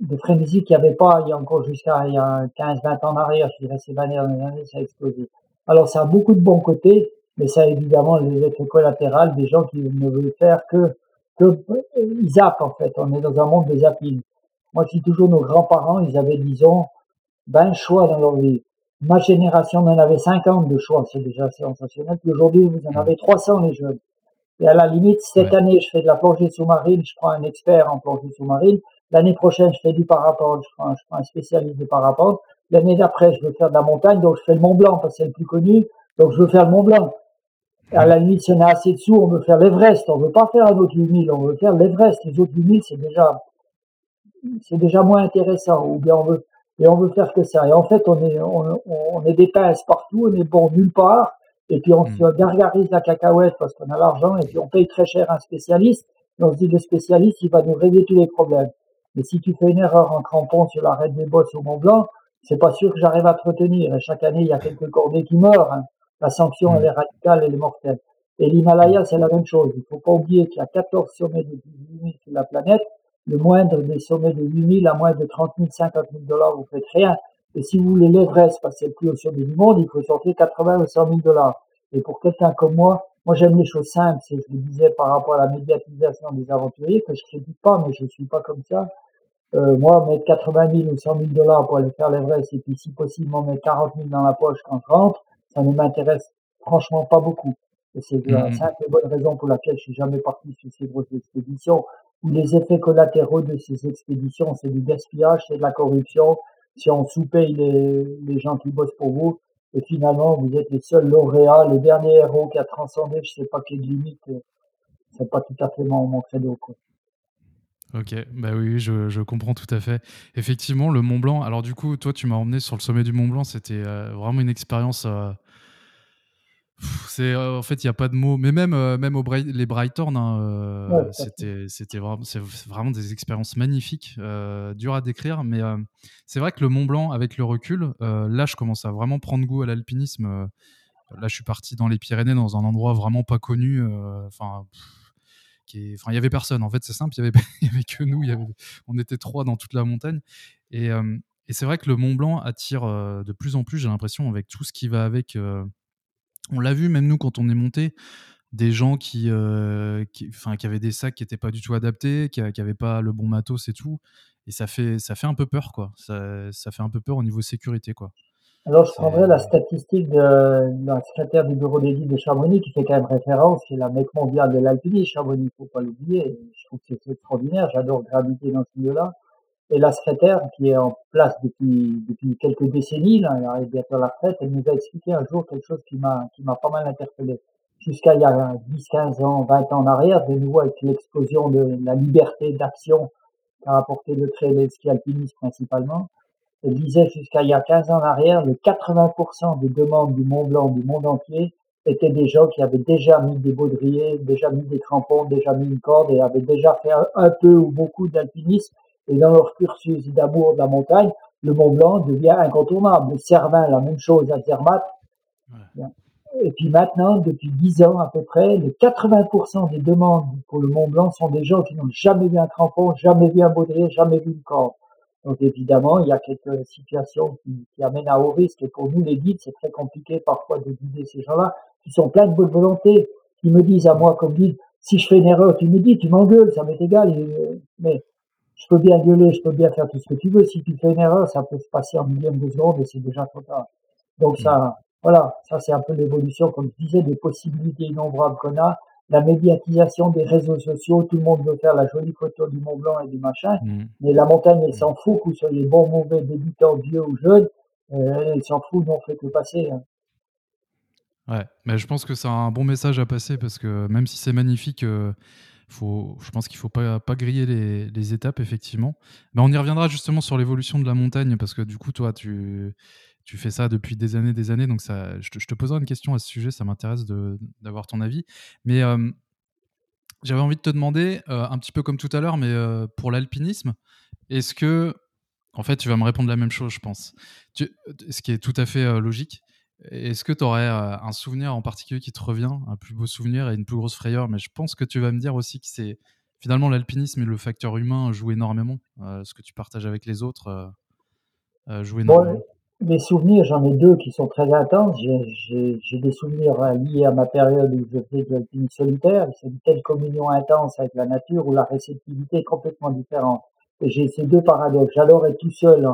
de frénésie qu'il n'y avait pas il y a encore jusqu'à il y a 15, 20 ans en arrière, je dirais ces dernières années, ça a explosé. Alors ça a beaucoup de bons côtés, mais ça a évidemment les effets collatéraux des gens qui ne veulent faire que, que ils zappent en fait. On est dans un monde de zapping. Moi, je dis toujours nos grands-parents, ils avaient, disons, ben choix dans leur vie. ma génération en avait 50 de choix, c'est déjà sensationnel. Puis aujourd'hui, vous en avez 300 les jeunes. Et à la limite, cette année, je fais de la plongée sous-marine, je prends un expert en plongée sous-marine. L'année prochaine, je fais du parapente, je prends, je prends un spécialiste de parapente. L'année d'après, je veux faire de la montagne, donc je fais le Mont Blanc parce que c'est le plus connu. Donc je veux faire le Mont Blanc. À la limite, si on a assez de sous, on veut faire l'Everest. On veut pas faire un autre 8000, on veut faire l'Everest. Les autres 8000, c'est déjà, c'est déjà moins intéressant. Ou bien on veut, et on veut faire que ça. Et en fait, on est, on, on est des pinces partout, on est bon nulle part. Et puis on hmm. se gargarise la cacahuète parce qu'on a l'argent et puis on paye très cher un spécialiste. Et on se dit le spécialiste, il va nous régler tous les problèmes. Mais si tu fais une erreur en crampon sur l'arrêt des bosses au Mont Blanc, c'est pas sûr que j'arrive à te retenir. Et chaque année, il y a quelques cordées qui meurent. Hein. La sanction, elle est radicale, elle est mortelle. Et l'Himalaya, c'est la même chose. Il faut pas oublier qu'il y a 14 sommets de 18 000 sur la planète. Le moindre des sommets de 8 000 à moins de 30 000, 50 000 dollars, vous faites rien. Et si vous voulez l'Everest, parce que c'est le plus haut sommet du monde, il faut sortir 80 ou 100 000 dollars. Et pour quelqu'un comme moi, moi j'aime les choses simples, c'est, je le disais par rapport à la médiatisation des aventuriers, que je critique pas, mais je suis pas comme ça. Euh, moi, mettre 80 000 ou 100 000 dollars pour aller faire l'Everest et puis si possible m'en mettre 40 000 dans la poche quand je rentre, ça ne m'intéresse franchement pas beaucoup. Et c'est la mmh. simple et bonne raison pour laquelle je suis jamais parti sur ces grosses expéditions, où les effets collatéraux de ces expéditions, c'est du gaspillage, c'est de la corruption. Si on sous-paye les, les gens qui bossent pour vous, et finalement, vous êtes les seuls lauréats, les derniers héros qui a transcendé, je sais pas quelle limite, euh, c'est pas tout à fait mon, mon credo, quoi. Ok, bah oui, je, je, comprends tout à fait. Effectivement, le Mont Blanc. Alors du coup, toi, tu m'as emmené sur le sommet du Mont Blanc. C'était euh, vraiment une expérience. Euh, c'est en fait, il n'y a pas de mots. Mais même, même au les Brighton, hein, c'était, c'était vraiment, c'est vraiment des expériences magnifiques, dures à décrire. Mais c'est vrai que le Mont Blanc, avec le recul, là, je commence à vraiment prendre goût à l'alpinisme. là, je suis parti dans les Pyrénées, dans un endroit vraiment pas connu. Enfin enfin, il y avait personne. En fait, c'est simple, il y avait, que nous. On était trois dans toute la montagne. Et, c'est vrai que le Mont Blanc attire de plus en plus. J'ai l'impression avec tout ce qui va avec. on l'a vu même nous quand on est monté. Des gens qui, qui, qui avaient des sacs qui n'étaient pas du tout adaptés, qui n'avaient pas le bon matos et tout. Et ça fait, ça fait un peu peur, quoi. Ça fait un peu peur au niveau sécurité, quoi. Alors, je prendrais la statistique de, la secrétaire du bureau d'édite de Chamonix qui fait quand même référence, c'est la mec mondiale de l'alpinisme, Chamonix, faut pas l'oublier. Je trouve que c'est extraordinaire, j'adore graviter dans ce milieu-là. Et la secrétaire, qui est en place depuis, depuis quelques décennies, là, elle arrive bientôt à la retraite, elle nous a expliqué un jour quelque chose qui m'a, qui m'a pas mal interpellé. Jusqu'à il y a 10, 15 ans, 20 ans en arrière, de nouveau avec l'explosion de la liberté d'action qu'a apporté le trail et le ski alpinisme principalement, disait jusqu'à il y a 15 ans en arrière, le 80% des demandes du Mont Blanc du monde entier étaient des gens qui avaient déjà mis des baudriers, déjà mis des crampons, déjà mis une corde et avaient déjà fait un, peu ou beaucoup d'alpinisme. Et dans leur cursus d'amour de la montagne, le Mont Blanc devient incontournable. Le Cervin, la même chose à Zermatt. Et puis maintenant, depuis 10 ans à peu près, les 80% des demandes pour le Mont Blanc sont des gens qui n'ont jamais vu un crampon, jamais vu un baudrier, jamais vu une corde. Donc évidemment, il y a quelques situations qui, amènent à haut risque. Et pour nous, les guides, c'est très compliqué parfois de guider ces gens-là qui sont pleins de bonne volonté, qui me disent à moi comme guide, si je fais une erreur, tu me dis, tu m'engueules, ça m'est égal. mais je peux bien gueuler, je peux bien faire tout ce que tu veux. Si tu fais une erreur, ça peut se passer en millième de seconde et c'est déjà trop tard. Donc ça, voilà, ça c'est un peu l'évolution, comme je disais, des possibilités innombrables qu'on a la médiatisation des réseaux sociaux, tout le monde veut faire la jolie photo du Mont Blanc et du machin, mm. mais la montagne, elle s'en fout, que vous soyez bon, mauvais, débutant, vieux ou jeune, euh, elle s'en fout, non fait que passer. Hein. Ouais, mais je pense que c'est un bon message à passer parce que même si c'est magnifique, euh, faut, je pense qu'il faut pas, pas griller les, les étapes, effectivement. Mais on y reviendra justement sur l'évolution de la montagne parce que du coup, toi, tu tu fais ça depuis des années, des années, donc ça, je, te, je te poserai une question à ce sujet, ça m'intéresse d'avoir ton avis. Mais j'avais envie de te demander, un petit peu comme tout à l'heure, mais pour l'alpinisme, est-ce que, en fait, tu vas me répondre la même chose, je pense, ce qui est tout à fait logique. Est-ce que tu aurais un souvenir en particulier qui te revient, un plus beau souvenir et une plus grosse frayeur? Mais je pense que tu vas me dire aussi que c'est finalement l'alpinisme et le facteur humain jouent énormément. ce que tu partages avec les autres joue énormément. Les souvenirs, j'en ai deux qui sont très intenses. J'ai des souvenirs liés à ma période où je faisais de l'alpinisme solitaire. C'est une telle communion intense avec la nature où la réceptivité est complètement différente. Et j'ai ces deux paradoxes. J'adore être tout seul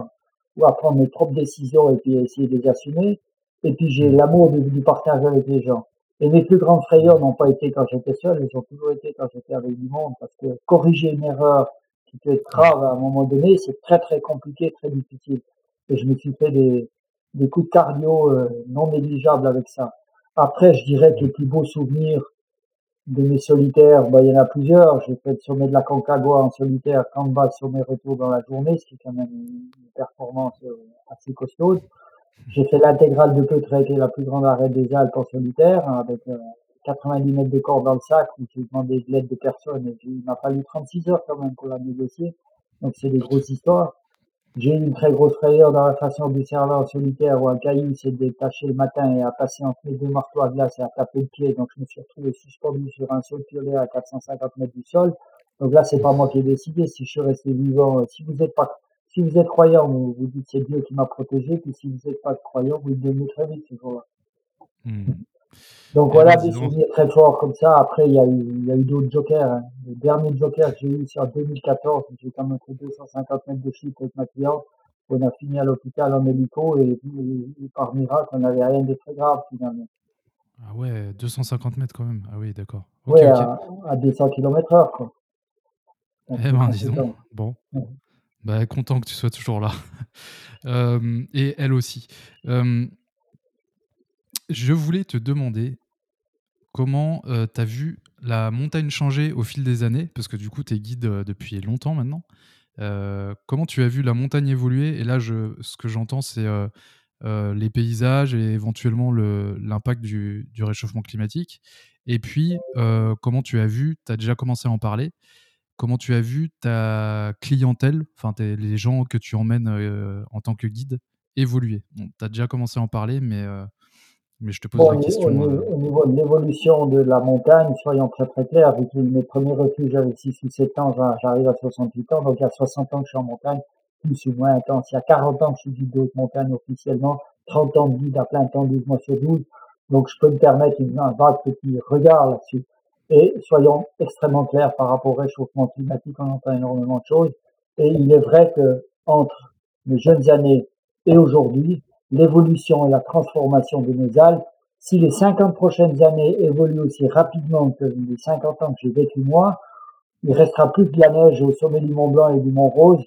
ou à prendre mes propres décisions et puis essayer de les assumer. Et puis j'ai l'amour du, du, partage avec les gens. Et mes plus grandes frayeurs n'ont pas été quand j'étais seul, elles ont toujours été quand j'étais avec du monde, parce que corriger une erreur qui peut être grave à un moment donné, c'est très très compliqué, très difficile. Je me suis fait des, coups de cardio euh, non négligeables avec ça. Après, je dirais que les plus beaux souvenirs de mes solitaires, bah, il y en a plusieurs. J'ai fait le sommet de la Concagua en solitaire, bas sur mes retours dans la journée, ce qui est quand même une performance euh, assez costaud. J'ai fait l'intégrale de Peutrec, qui est la plus grande arête des Alpes en solitaire, hein, avec 90 euh, mètres de corde dans le sac, où j'ai demandé de l'aide de personne. Il m'a fallu 36 heures quand même pour la négocier. Donc c'est des grosses histoires. J'ai une très grosse frayeur dans la façon du serveur solitaire où un caillou s'est détaché le matin et a passé entre les deux marteaux à glace et a tapé le pied. Donc je me suis retrouvé suspendu sur un sol piolet à 450 mètres du sol. Donc là, c'est pas moi qui ai décidé. Si je suis resté vivant, si vous êtes pas, si vous êtes croyant, vous, vous dites c'est Dieu qui m'a protégé. Puis si vous n'êtes pas croyant, vous le devenez très vite ce jour-là. Donc voilà des souvenirs très forts comme ça. Après, il y a eu, d'autres jokers. Hein. Le dernier joker que j'ai eu, c'est en 2014. J'ai quand même fait 250 mètres de chute avec ma cliente. On a fini à l'hôpital en hélico et, par miracle, on n'avait rien de très grave finalement. Ah ouais, 250 mètres quand même. Ah oui, d'accord. Oui, à, à, 200 km heure, quoi. eh ben, dis donc. Bon. Bah, content que tu sois toujours là. euh, et elle aussi. Euh, je voulais te demander comment euh, tu as vu la montagne changer au fil des années, parce que du coup, tu es guide euh, depuis longtemps maintenant. Euh, comment tu as vu la montagne évoluer? Et là, ce que j'entends, c'est les paysages et éventuellement l'impact du, du, réchauffement climatique. Et puis, comment tu as vu, tu as déjà commencé à en parler, comment tu as vu ta clientèle, enfin les gens que tu emmènes en tant que guide, évoluer? tu as déjà commencé à en parler, mais mais je te pose la question. Euh. Au, niveau de l'évolution de la montagne, soyons très très clairs, vu que mes premiers refuges j'avais 6 ou 7 ans, j'arrive à 68 ans, donc il y a 60 ans que je suis en montagne, plus ou moins intense. Il y a 40 ans que je suis guide de haute montagne officiellement, 30 ans de guide à plein temps, 12 mois sur 12. Donc je peux me permettre une, un vague petit regard là-dessus. Et soyons extrêmement clairs par rapport au réchauffement climatique, on entend énormément de choses. Et il est vrai que entre mes jeunes années et aujourd'hui, l'évolution et la transformation de nos Alpes, si les 50 prochaines années évoluent aussi rapidement que les 50 ans que j'ai vécu moi, il restera plus que la neige au sommet du Mont Blanc et du Mont Rose.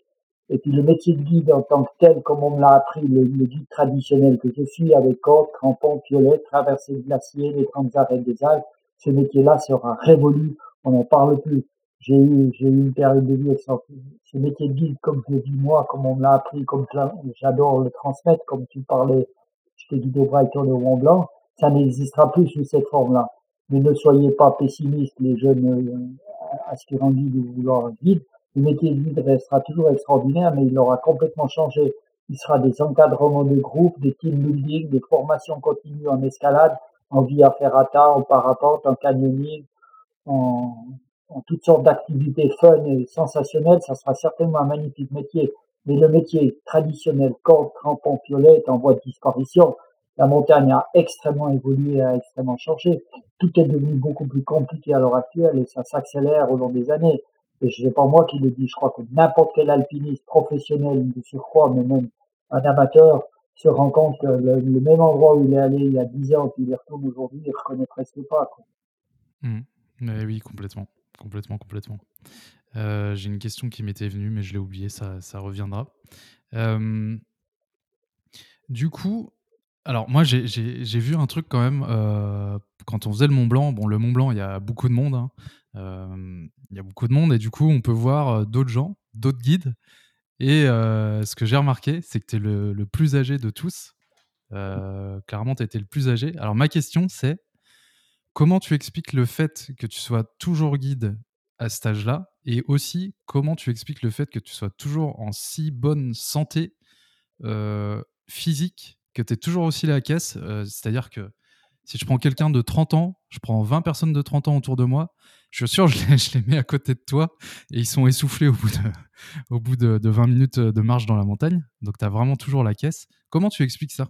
Et puis le métier de guide en tant que tel, comme on me l'a appris, le, guide traditionnel que je suis, avec cordes, crampons, piolets, traversée de glaciers, les grandes arêtes des Alpes, ce métier-là sera révolu. On n'en parle plus j'ai eu, j'ai eu une période de vie extraordinaire. Ce métier de guide, comme je le dis moi, comme on me l'a appris, comme j'adore le transmettre, comme tu parlais, je t'ai guidé au Brighton au Mont Blanc, ça n'existera plus sous cette forme-là. Mais ne soyez pas pessimistes, les jeunes euh, aspirants guides ou vouloir guide. Le métier de guide restera toujours extraordinaire, mais il aura complètement changé. Il sera des encadrements de groupe, des team building, des formations continues en escalade, en via ferrata, en parapente, en canyoning, en, en toutes sortes d'activités fun et sensationnelles, ça sera certainement un magnifique métier. Mais le métier traditionnel, corde, crampon, piolet, est en voie de disparition. La montagne a extrêmement évolué, a extrêmement changé. Tout est devenu beaucoup plus compliqué à l'heure actuelle et ça s'accélère au long des années. Et je sais pas moi qui le dis, je crois que n'importe quel alpiniste professionnel de surcroît, mais même un amateur, se rend compte que le, même endroit où il est allé il y a 10 ans, qu'il y retourne aujourd'hui, il reconnaît presque pas. Mmh. oui, complètement. Complètement, complètement. Euh, j'ai une question qui m'était venue, mais je l'ai oubliée, ça, ça reviendra. Euh, du coup, alors moi j'ai vu un truc quand même, euh, quand on faisait le Mont Blanc, bon le Mont Blanc il y a beaucoup de monde, hein, il y a beaucoup de monde et du coup on peut voir d'autres gens, d'autres guides. Et ce que j'ai remarqué, c'est que tu es le, le, plus âgé de tous. clairement, tu étais le plus âgé. Alors ma question c'est, Comment tu expliques le fait que tu sois toujours guide à cet âge-là et aussi comment tu expliques le fait que tu sois toujours en si bonne santé physique, que tu es toujours aussi la caisse C'est-à-dire que si je prends quelqu'un de 30 ans, je prends 20 personnes de 30 ans autour de moi, je suis sûr, je je les mets à côté de toi et ils sont essoufflés au bout de, au bout de, de 20 minutes de marche dans la montagne. Donc tu as vraiment toujours la caisse. Comment tu expliques ça?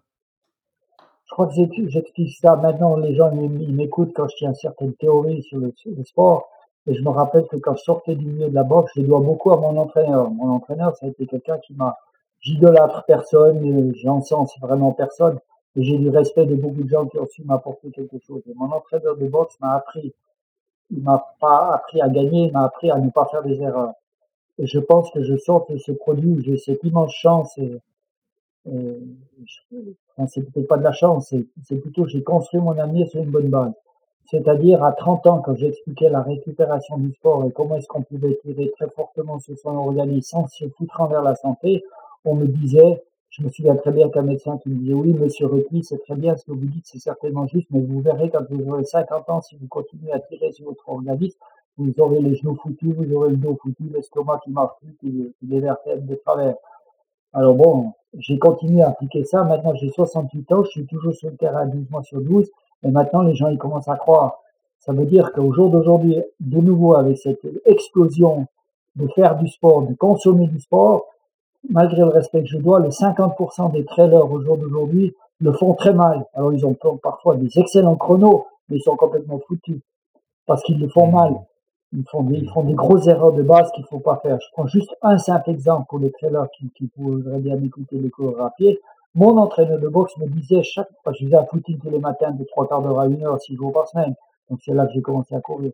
Je crois que j'explique ça maintenant. Les gens m'écoutent quand je tiens certaines théories sur le, sport. Et je me rappelle que quand je sortais du milieu de la boxe, je dois beaucoup à mon entraîneur. Mon entraîneur, ça a été quelqu'un qui m'a j'idolâtre personne, j'en sens vraiment personne, et j'ai du respect de beaucoup de gens qui ont su m'apporter quelque chose. Mon entraîneur de boxe m'a appris, il m'a pas appris à gagner, il m'a appris à ne pas faire des erreurs. Et je pense que je sors de ce produit j'ai cette immense chance. Et enfin, c'est peut-être pas de la chance, c'est plutôt j'ai construit mon avenir sur une bonne base. C'est-à-dire à 30 ans, quand j'expliquais la récupération du sport et comment est-ce qu'on pouvait tirer très fortement sur son organisme sans se foutre envers la santé, on me disait, je me souviens très bien qu'un médecin qui me disait, oui, monsieur Rupi, c'est très bien ce que vous dites, c'est certainement juste, mais vous verrez quand vous aurez 50 ans, si vous continuez à tirer sur votre organisme, vous aurez les genoux foutus, vous aurez le dos foutu, l'estomac qui marche plus, qui, les vertèbres de travers. Alors bon, j'ai continué à appliquer ça. Maintenant, j'ai 68 ans, je suis toujours sur le terrain 12 mois sur 12. Et maintenant, les gens, ils commencent à croire. Ça veut dire qu'au jour d'aujourd'hui, de nouveau, avec cette explosion de faire du sport, de consommer du sport, malgré le respect que je dois, les 50% des trailers au jour d'aujourd'hui le font très mal. Alors, ils ont parfois des excellents chronos, mais ils sont complètement foutus parce qu'ils le font mal. Ils font des, ils font des grosses erreurs de base qu'il faut pas faire. Je prends juste un simple exemple pour les trailers qui, qui voudraient bien écouter les chorégraphies. Mon entraîneur de boxe me disait chaque fois, je faisais un footing tous les matins de trois quarts d'heure à une heure, six jours par semaine. Donc c'est là que j'ai commencé à courir.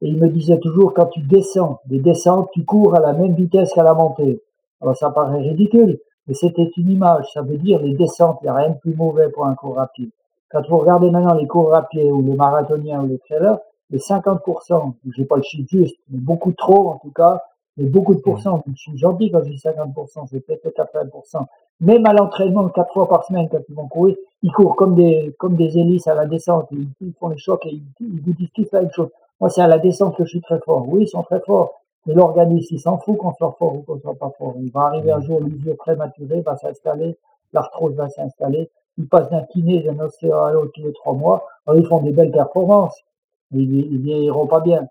Et il me disait toujours, quand tu descends des descentes, tu cours à la même vitesse qu'à la montée. Alors ça paraît ridicule, mais c'était une image. Ça veut dire les descentes, il n'y a rien de plus mauvais pour un cours rapide. Quand vous regardez maintenant les cours rapides ou les marathoniens ou les trailers, les 50%, je n'ai pas le chiffre juste, mais beaucoup trop en tout cas, mais beaucoup de pourcents, je suis gentil quand je dis 50%, c'est peut-être 80%. Même à l'entraînement, quatre fois par semaine, quand ils vont courir, ils courent comme des, comme des hélices à la descente, ils, font les chocs et ils, ils vous disent tous la même chose. Moi, c'est à la descente que je suis très fort. Oui, ils sont très forts. Mais l'organisme, il s'en fout qu'on soit fort ou qu'on soit pas fort. Il va arriver un jour, l'usure prématurée va s'installer, l'arthrose va s'installer. Ils passent d'un kiné, d'un océan à l'autre tous les trois mois. Alors, ils font des belles performances ils, vieilliront pas bien.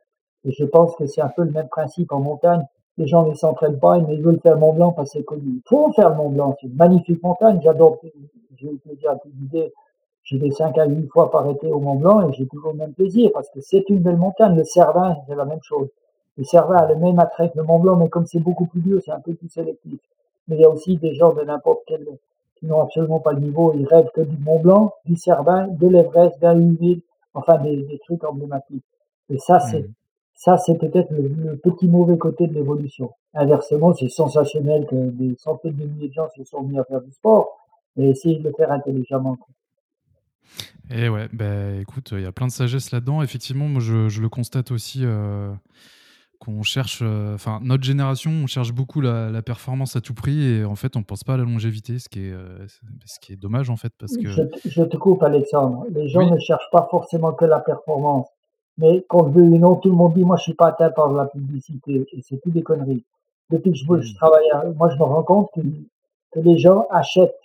Et je pense que c'est un peu le même principe en montagne. Les gens ne s'entraînent pas, mais ils veulent faire Mont Blanc parce que c'est connu. Il faut faire le Mont Blanc, c'est une magnifique montagne. J'adore, j'ai eu plaisir à d'idées. J'ai des 5 à 8 fois par été au Mont Blanc et j'ai toujours le même plaisir parce que c'est une belle montagne. Le Cervin, c'est la même chose. Le Cervin a le même attrait que le Mont Blanc, mais comme c'est beaucoup plus dur, c'est un peu plus sélectif. Mais il y a aussi des gens de n'importe quel, qui n'ont absolument pas le niveau. Ils rêvent que du Mont Blanc, du Cervin, de l'Everest, d'un Humide, enfin des, des, trucs emblématiques. Et ça, c'est mmh. ça, c'est peut-être le, petit mauvais côté de l'évolution. Inversement, c'est sensationnel que des centaines de milliers de gens se sont mis à faire du sport, mais essayez de le faire intelligemment. Et ouais, ben écoute, il y a plein de sagesse là-dedans. Effectivement, moi, je, je le constate aussi. Euh qu'on cherche, euh, enfin notre génération, on cherche beaucoup la, performance à tout prix et en fait on pense pas à la longévité, ce qui est, euh, ce qui est dommage en fait parce que. Je, te coupe Alexandre. Les gens ne cherchent pas forcément que la performance, mais quand je veux une autre, tout le monde dit moi je suis pas atteint par la publicité et c'est tout des conneries. Depuis que je, je travaille, moi je me rends compte que, les gens achètent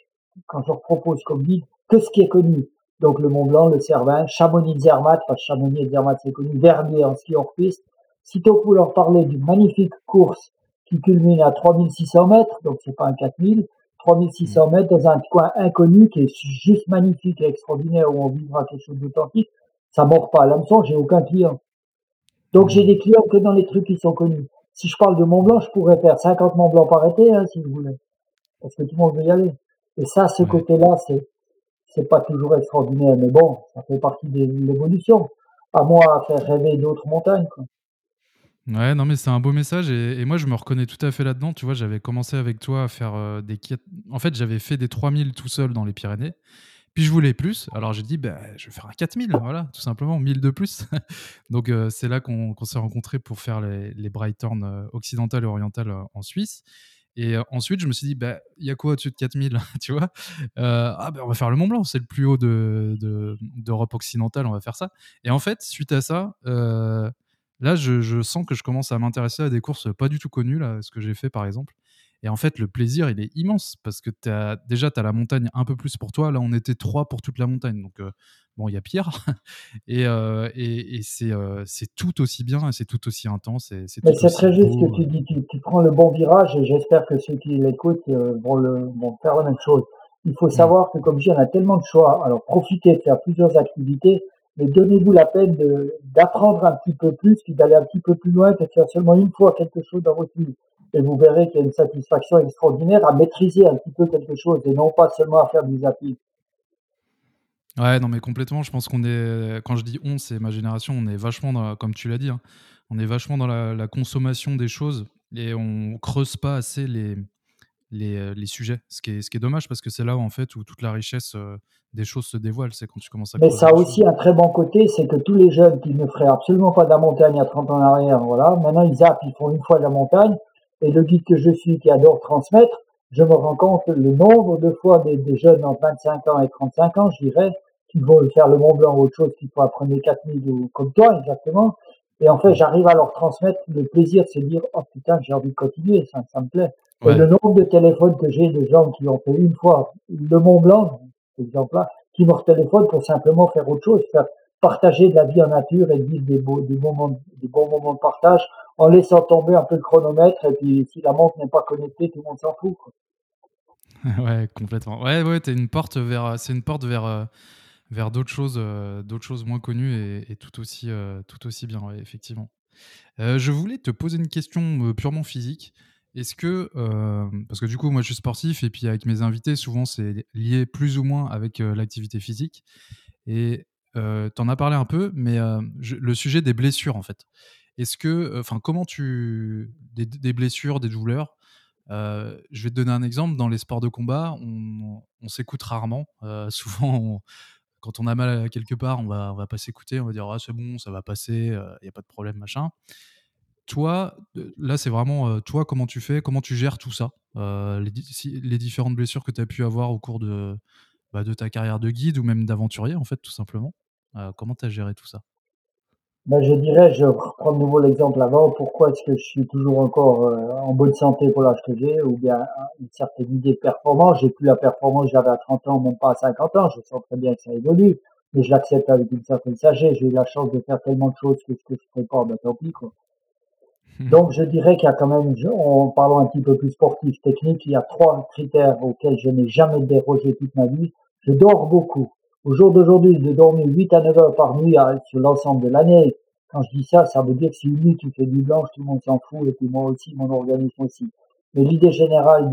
quand je leur propose comme guide que ce qui est connu. Donc le Mont Blanc, le Cervin, Chamonix-Zermatt, parce que Chamonix et Zermatt c'est connu, Vernier en ski hors piste, Sitôt vous leur parlez d'une magnifique course qui culmine à 3600 mètres, donc c'est pas un 4000, 3600 mm. mètres dans un coin inconnu qui est juste magnifique et extraordinaire où on vivra quelque chose d'authentique, ça mord pas à l'hameçon, j'ai aucun client. Donc j'ai mm. des clients que dans les trucs qui sont connus. Si je parle de Mont Blanc, je pourrais faire 50 Mont Blanc par été, hein, si vous voulez. Parce que tout le monde veut y aller. Et ça, ce côté-là, c'est, c'est pas toujours extraordinaire, mais bon, ça fait partie de l'évolution. À moi à faire rêver d'autres montagnes, quoi. Ouais, non, mais c'est un beau message et, moi je me reconnais tout à fait là-dedans. Tu vois, j'avais commencé avec toi à faire euh, des En fait, j'avais fait des 3000 tout seul dans les Pyrénées. Puis je voulais plus. Alors j'ai dit, bah, je vais faire un 4000, voilà, tout simplement, 1000 de plus. Donc euh, c'est là qu'on s'est rencontrés pour faire les, les Brighton euh, occidentales et orientales en Suisse. Et ensuite, je me suis dit, bah, il y a quoi au-dessus de 4000 Tu vois? Ah, ben on va faire le Mont Blanc, c'est le plus haut d'Europe de, occidentale, on va faire ça. Et en fait, suite à ça, Là, je, sens que je commence à m'intéresser à des courses pas du tout connues, là, ce que j'ai fait par exemple. Et en fait, le plaisir, il est immense parce que as, déjà, tu as la montagne un peu plus pour toi. Là, on était trois pour toute la montagne. Donc, euh, bon, il y a pire. Euh, et, et, euh, c'est tout aussi bien, c'est tout aussi intense. C'est très juste que tu dis. Tu, prends le bon virage et j'espère que ceux qui l'écoutent vont, le, vont faire la même chose. Il faut mmh. savoir que, comme je dis, on a tellement de choix. Alors, profitez de faire plusieurs activités mais donnez-vous la peine d'apprendre un petit peu plus, puis d'aller un petit peu plus loin que de faire seulement une fois quelque chose dans votre vie. et vous verrez qu'il y a une satisfaction extraordinaire à maîtriser un petit peu quelque chose et non pas seulement à faire du zapping. Ouais, non, mais complètement. Je pense qu'on est, quand je dis on, c'est ma génération, on est vachement, dans, comme tu l'as dit, hein, on est vachement dans la, consommation des choses et on creuse pas assez les, les, euh, les, sujets. Ce qui, est, ce qui est dommage parce que c'est là où, en fait, où toute la richesse euh, des choses se dévoile. C'est quand tu commences à. Mais ça a aussi un très bon côté, c'est que tous les jeunes qui ne feraient absolument pas de la montagne à 30 ans en arrière, voilà, maintenant ils zappent, ils font une fois de la montagne. Et le guide que je suis qui adore transmettre, je me rends compte le nombre de fois des, des jeunes entre 25 ans et 35 ans, je dirais, qui vont faire le Mont Blanc ou autre chose, qui font apprendre 4000 ou comme toi exactement. Et en fait, j'arrive à leur transmettre le plaisir de se dire, oh putain, j'ai envie de continuer, ça, ça me plaît. Et le nombre de téléphones que j'ai de gens qui ont fait une fois le Mont Blanc, cet exemple-là, qui me retéléphonent pour simplement faire autre chose, faire partager de la vie en nature et vivre des, beaux, des, moments, des bons moments de partage en laissant tomber un peu le chronomètre. Et puis, si la montre n'est pas connectée, tout le monde s'en fout. Quoi. Ouais, complètement. Ouais, ouais, t'es une porte vers, c'est une porte vers, euh, vers d'autres choses, euh, d'autres choses moins connues et, tout, aussi, euh, tout aussi bien, effectivement. Euh, je voulais te poser une question purement physique. Est-ce que, parce que du coup, moi je suis sportif et puis avec mes invités, souvent c'est lié plus ou moins avec l'activité physique. Et tu en as parlé un peu, mais le sujet des blessures en fait. Est-ce que, enfin, comment tu. Des, blessures, des douleurs, je vais te donner un exemple. Dans les sports de combat, on, s'écoute rarement. souvent, on, quand on a mal quelque part, on va, va pas s'écouter, on va dire ah, c'est bon, ça va passer, il euh, n'y a pas de problème, machin. Toi, euh, là, c'est vraiment euh, toi, comment tu fais, comment tu gères tout ça, les, les, différentes blessures que tu as pu avoir au cours de, bah, de ta carrière de guide ou même d'aventurier, en fait, tout simplement. comment tu as géré tout ça? Ben, je dirais, je reprends de nouveau l'exemple avant, pourquoi est-ce que je suis toujours encore euh, en bonne santé pour l'âge que j'ai, ou bien une certaine idée de performance. J'ai plus la performance que j'avais à 30 ans, même pas à 50 ans. Je sens très bien que ça évolue, mais je l'accepte avec une certaine sagesse. J'ai eu la chance de faire tellement de choses que ce que je pas, ben, tant pis, quoi. Hmm. Donc, je dirais qu'il y a quand même, en parlant un petit peu plus sportif, technique, il y a trois critères auxquels je n'ai jamais dérogé toute ma vie. Je dors beaucoup. Au jour d'aujourd'hui, de dormir 8 à 9 heures par nuit sur l'ensemble de l'année, quand je dis ça, ça veut dire que si une nuit tu fais du blanche, tout le monde s'en fout, et puis moi aussi, mon organisme aussi. Mais l'idée générale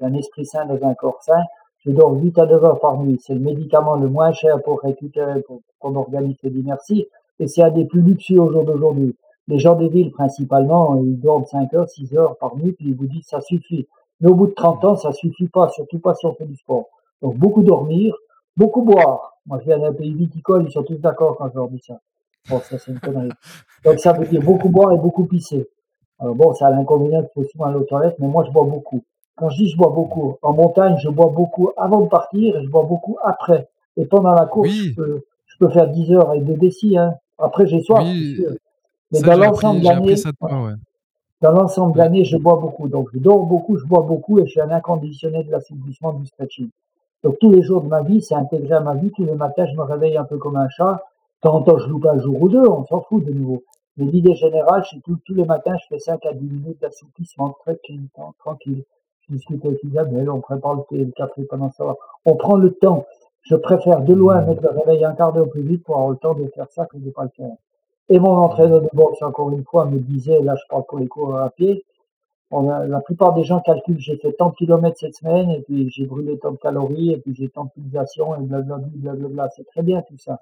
d'un esprit sain dans un corps sain, je dors 8 à 9 heures par nuit. C'est le médicament le moins cher pour récupérer pour ton organisme dit merci, et c'est un des plus luxueux au jour d'aujourd'hui. Les gens des villes, principalement, ils dorment 5 heures, 6 heures par nuit, puis ils vous disent ça suffit. Mais au bout de 30 ans, ça suffit pas, surtout pas si on fait du sport. Donc beaucoup dormir, Beaucoup boire. Moi, je viens d'un pays viticole, ils sont tous d'accord quand je leur dis ça. Bon, ça, c'est une connerie. Donc, ça veut dire beaucoup boire et beaucoup pisser. Alors, bon, ça a l'inconvénient qu'il faut souvent aller aux toilettes, mais moi, je bois beaucoup. Quand je dis je bois beaucoup, en montagne, je bois beaucoup avant de partir et je bois beaucoup après. Et pendant la course, je, peux, faire 10 heures et 2 décis. Hein. Après, j'ai soif. Mais dans l'ensemble de l'année, dans l'ensemble de l'année, je bois beaucoup. Donc, je dors beaucoup, je bois beaucoup et je suis un inconditionnel de l'assouplissement du stretching. Donc tous les jours de ma vie, c'est intégré à ma vie. Tous les matins, je me réveille un peu comme un chat. Temps, je loupe un jour ou deux, on s'en fout de nouveau. Mais l'idée générale, c'est tous les matins, je fais 5 à 10 minutes d'assouplissement, très tranquille. Je discute avec Isabelle, on prépare le thé, le café pendant ça. On prend le temps. Je préfère de loin mettre le réveil un quart d'heure plus vite pour avoir le temps de faire ça que de ne pas le faire. Et mon entraîneur de boxe, encore une fois, me disait, là je parle pour les cours à pied, la plupart des gens calculent, j'ai fait tant de kilomètres cette semaine, et puis j'ai brûlé tant de calories, et puis j'ai tant de pulsations, et blablabla, blablabla. C'est très bien tout ça.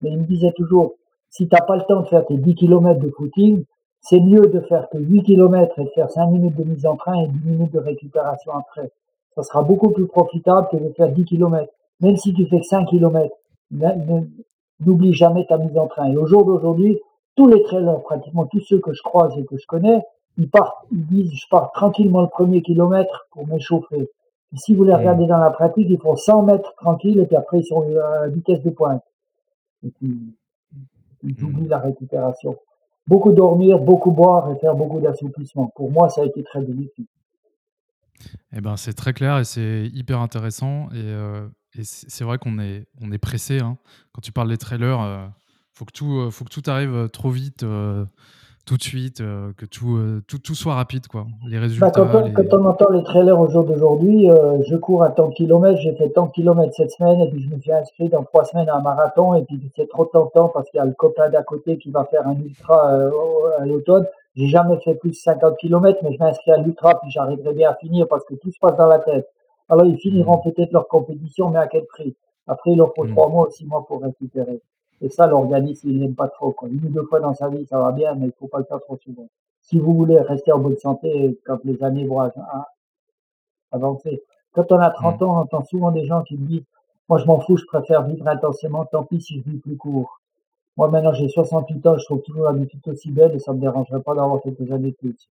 Mais il me disait toujours, si t'as pas le temps de faire tes 10 kilomètres de footing, c'est mieux de faire que 8 kilomètres et de faire 5 minutes de mise en train et 10 minutes de récupération après. Ça sera beaucoup plus profitable que de faire 10 kilomètres. Même si tu fais 5 kilomètres, n'oublie jamais ta mise en train. Et au jour d'aujourd'hui, tous les trailers, pratiquement tous ceux que je croise et que je connais, ils partent, ils disent, je pars tranquillement le premier kilomètre pour m'échauffer. si vous les regardez dans la pratique, ils font 100 mètres tranquille et puis après ils sont à vitesse de pointe. Et puis, ils oublient la récupération. Beaucoup dormir, beaucoup boire et faire beaucoup d'assouplissement. Pour moi, ça a été très bénéfique. Eh ben, c'est très clair et c'est hyper intéressant. Et, euh, et c'est vrai qu'on est, on est pressé. Hein. Quand tu parles des trailers, euh, faut que tout, euh, faut que tout arrive trop vite tout de suite, euh, que tout, euh, tout, tout, soit rapide, quoi. Les bah, résultats. quand, on, entend les trailers au jour d'aujourd'hui, euh, je cours à tant de kilomètres, j'ai fait tant de kilomètres cette semaine, et puis je me suis inscrit dans trois semaines à un marathon, et puis c'est trop tentant parce qu'il y a le copain d'à côté qui va faire un ultra à l'automne. J'ai jamais fait plus de 50 km, mais je m'inscris à l'ultra, puis j'arriverai bien à finir parce que tout se passe dans la tête. Alors ils finiront mmh. peut-être leur compétition, mais à quel prix? Après, il leur faut mmh. trois mois ou six mois pour récupérer. Et ça, l'organisme, il n'aime pas trop. Quoi. Une ou deux fois dans sa vie, ça va bien, mais il faut pas le faire trop souvent. Si vous voulez rester en bonne santé quand les années vont avancer. Quand on a 30 mmh. ans, on entend souvent des gens qui me disent, moi je m'en fous, je préfère vivre intensément, tant pis si je vis plus court. Moi maintenant j'ai 68 ans, je trouve toujours la vie tout aussi belle et ça me dérangerait pas d'avoir quelques années de plus.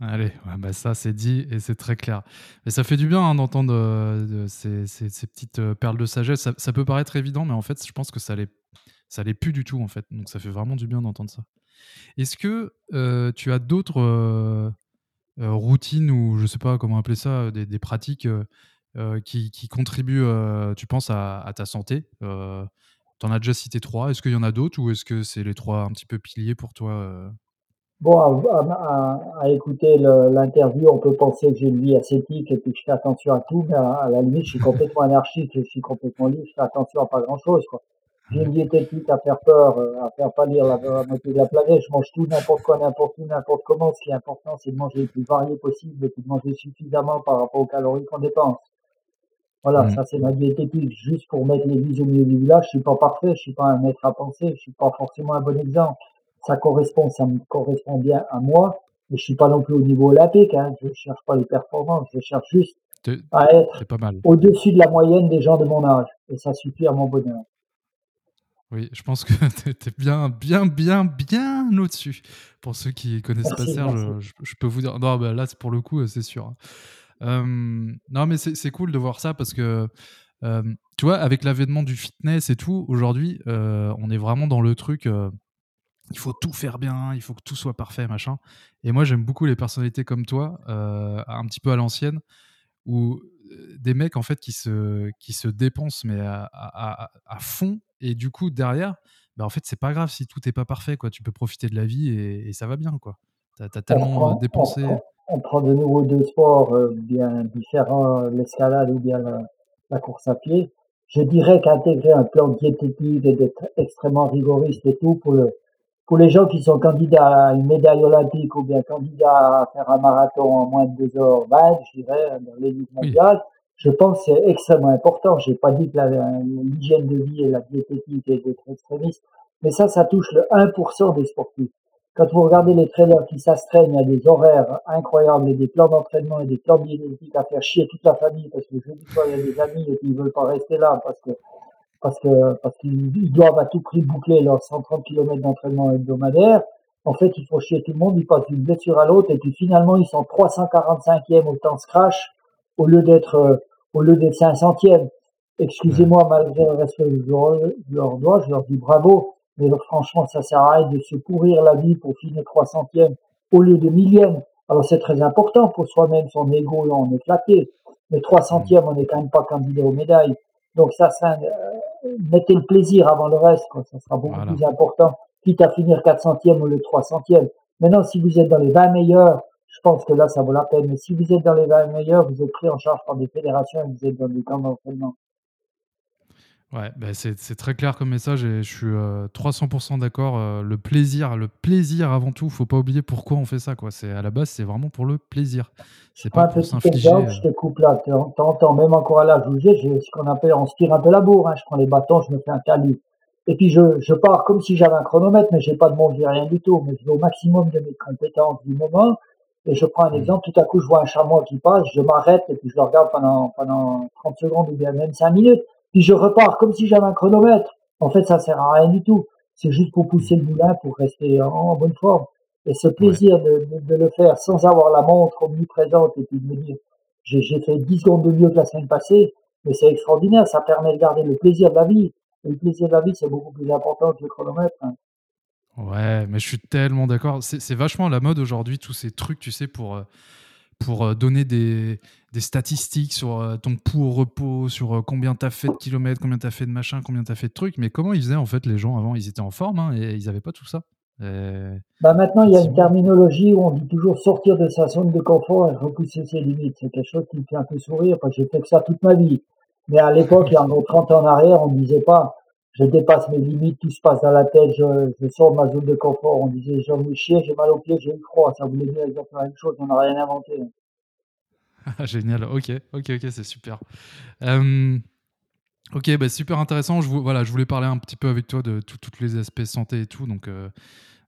Allez, bah ça c'est dit et c'est très clair. Et ça fait du bien hein, d'entendre euh, ces, petites euh, perles de sagesse. Ça, peut paraître évident, mais en fait, je pense que ça l'est, ça l'est plus du tout en fait. Donc ça fait vraiment du bien d'entendre ça. Est-ce que euh, tu as d'autres routines ou je sais pas comment appeler ça, des, pratiques qui, contribuent, tu penses, à, ta santé Tu en as déjà cité trois. Est-ce qu'il y en a d'autres ou est-ce que c'est les trois un petit peu piliers pour toi Bon, à, à, écouter l'interview, on peut penser que j'ai une vie ascétique et que je fais attention à tout, mais à, la limite, je suis complètement anarchique, je suis complètement libre, je fais attention à pas grand-chose. J'ai une diététique à faire peur, euh, à faire pâlir la, la moitié de la planète. Je mange tout, n'importe quoi, n'importe où, n'importe comment. Ce qui est important, c'est de manger le plus varié possible et de manger suffisamment par rapport aux calories qu'on dépense. Voilà, mmh. ça c'est ma diététique. Juste pour mettre les vies au milieu du village, je suis pas parfait, je suis pas un maître à penser, je suis pas forcément un bon exemple ça correspond, ça me correspond bien à moi. Mais je suis pas non plus au niveau olympique, hein. Je cherche pas les performances, je cherche juste à être au-dessus de la moyenne des gens de mon âge. Et ça suffit à mon bonheur. Oui, je pense que tu es bien, bien, bien, bien au-dessus. Pour ceux qui connaissent pas Serge, je, peux vous dire. Non, bah là, pour le coup, c'est sûr. Hein. non, mais c'est cool de voir ça parce que, tu vois, avec l'avènement du fitness et tout, aujourd'hui, on est vraiment dans le truc il faut tout faire bien, il faut que tout soit parfait, machin. Et moi, j'aime beaucoup les personnalités comme toi, euh, un petit peu à l'ancienne, où euh, des mecs en fait qui se, qui se dépensent mais à, à, fond, et du coup derrière, bah, en fait c'est pas grave si tout n'est pas parfait, quoi. Tu peux profiter de la vie et, ça va bien, quoi. T'as as tellement dépensé. On prend, de nouveau deux sports euh, bien différents, l'escalade ou bien la, la, course à pied. Je dirais qu'intégrer un plan diététique et d'être extrêmement rigoriste et tout pour le pour les gens qui sont candidats à une médaille olympique ou bien candidats à faire un marathon en moins de 2h20, je dirais, dans l'élite mondiale, je pense que c'est extrêmement important. J'ai pas dit que l'hygiène de vie et la diététique étaient très extrémistes, mais ça, ça touche le 1% des sportifs. Quand vous regardez les trailers qui s'astreignent à des horaires incroyables et des plans d'entraînement et des plans diététiques à faire chier toute la famille parce que je dis il y a des amis et qui veulent pas rester là parce que parce que parce qu'ils doivent à tout prix boucler leurs 130 km d'entraînement hebdomadaire. En fait, il faut chier tout le monde, ils passent d'une blessure à l'autre, et puis finalement, ils sont 345e au temps scratch au lieu d'être euh, au lieu d'être 500e. Excusez-moi, malgré le respect que je leur dois, je leur dis bravo, mais franchement, ça sert à rien de se pourrir la vie pour finir 300e au lieu de millième. Alors c'est très important pour soi-même, son ego, on est flatté, mais 300e, on n'est quand même pas candidat aux médailles. Donc ça, ça euh, mettez le plaisir avant le reste, quoi. ça sera beaucoup plus important, quitte à finir 400e ou le 300e. Maintenant, si vous êtes dans les 20 meilleurs, je pense que là, ça vaut la peine. Mais si vous êtes dans les 20 meilleurs, vous êtes pris en charge par des fédérations et vous êtes dans des camps d'entraînement. Ouais, bah, c'est très clair comme message et je suis 300% euh, d'accord. Euh, le plaisir, le plaisir avant tout. Faut pas oublier pourquoi on fait ça. Quoi. À la base, c'est vraiment pour le plaisir. C'est pas pour s'infliger. Euh, je te coupe là. T'entends même encore à l'âge où j'ai, ce qu'on appelle, on se tire un peu la bourre. Hein. Je prends les bâtons, je me fais un calu. Et puis je, je pars comme si j'avais un chronomètre, mais j'ai pas de monde, j'ai rien du tout. Mais je vais au maximum de mes compétences du moment. Et je prends un mmh. exemple. Tout à coup, je vois un chamois qui passe, je m'arrête et puis je le regarde pendant pendant 30 secondes ou bien même 5 minutes puis je repars comme si j'avais un chronomètre. En fait, ça sert à rien du tout. C'est juste pour pousser le moulin, pour rester en, bonne forme. Et ce plaisir de, de, le faire sans avoir la montre omniprésente et puis de me dire, j'ai fait 10 secondes de mieux que la semaine passée, mais c'est extraordinaire, ça permet de garder le plaisir de la vie. Et le plaisir de la vie, c'est beaucoup plus important que le chronomètre. Hein. Ouais, mais je suis tellement d'accord. C'est vachement la mode aujourd'hui, tous ces trucs, tu sais, pour, euh, pour euh, donner des, des statistiques sur euh, ton pouls au repos, sur euh, combien tu as fait de kilomètres, combien tu as fait de machin, combien tu as fait de trucs. Mais comment ils faisaient en fait les gens avant? Ils étaient en forme hein, et ils n'avaient pas tout ça. Bah maintenant, il y a une terminologie où on dit toujours sortir de sa zone de confort et repousser ses limites. C'est quelque chose qui me fait un peu sourire parce que j'ai fait que ça toute ma vie. Mais à l'époque, il y a encore 30 ans en arrière, on ne disait pas je dépasse mes limites, tout se passe dans la tête, je, je sors de ma zone de confort. On disait, j'ai envie de chier, j'ai mal aux pieds, j'ai eu froid. Ça voulait dire exactement la même chose, on n'a rien inventé. Génial, ok, ok, ok, c'est super. Euh, ok, bah, super intéressant. Je, voilà, je voulais parler un petit peu avec toi de tous les aspects santé et tout, donc euh,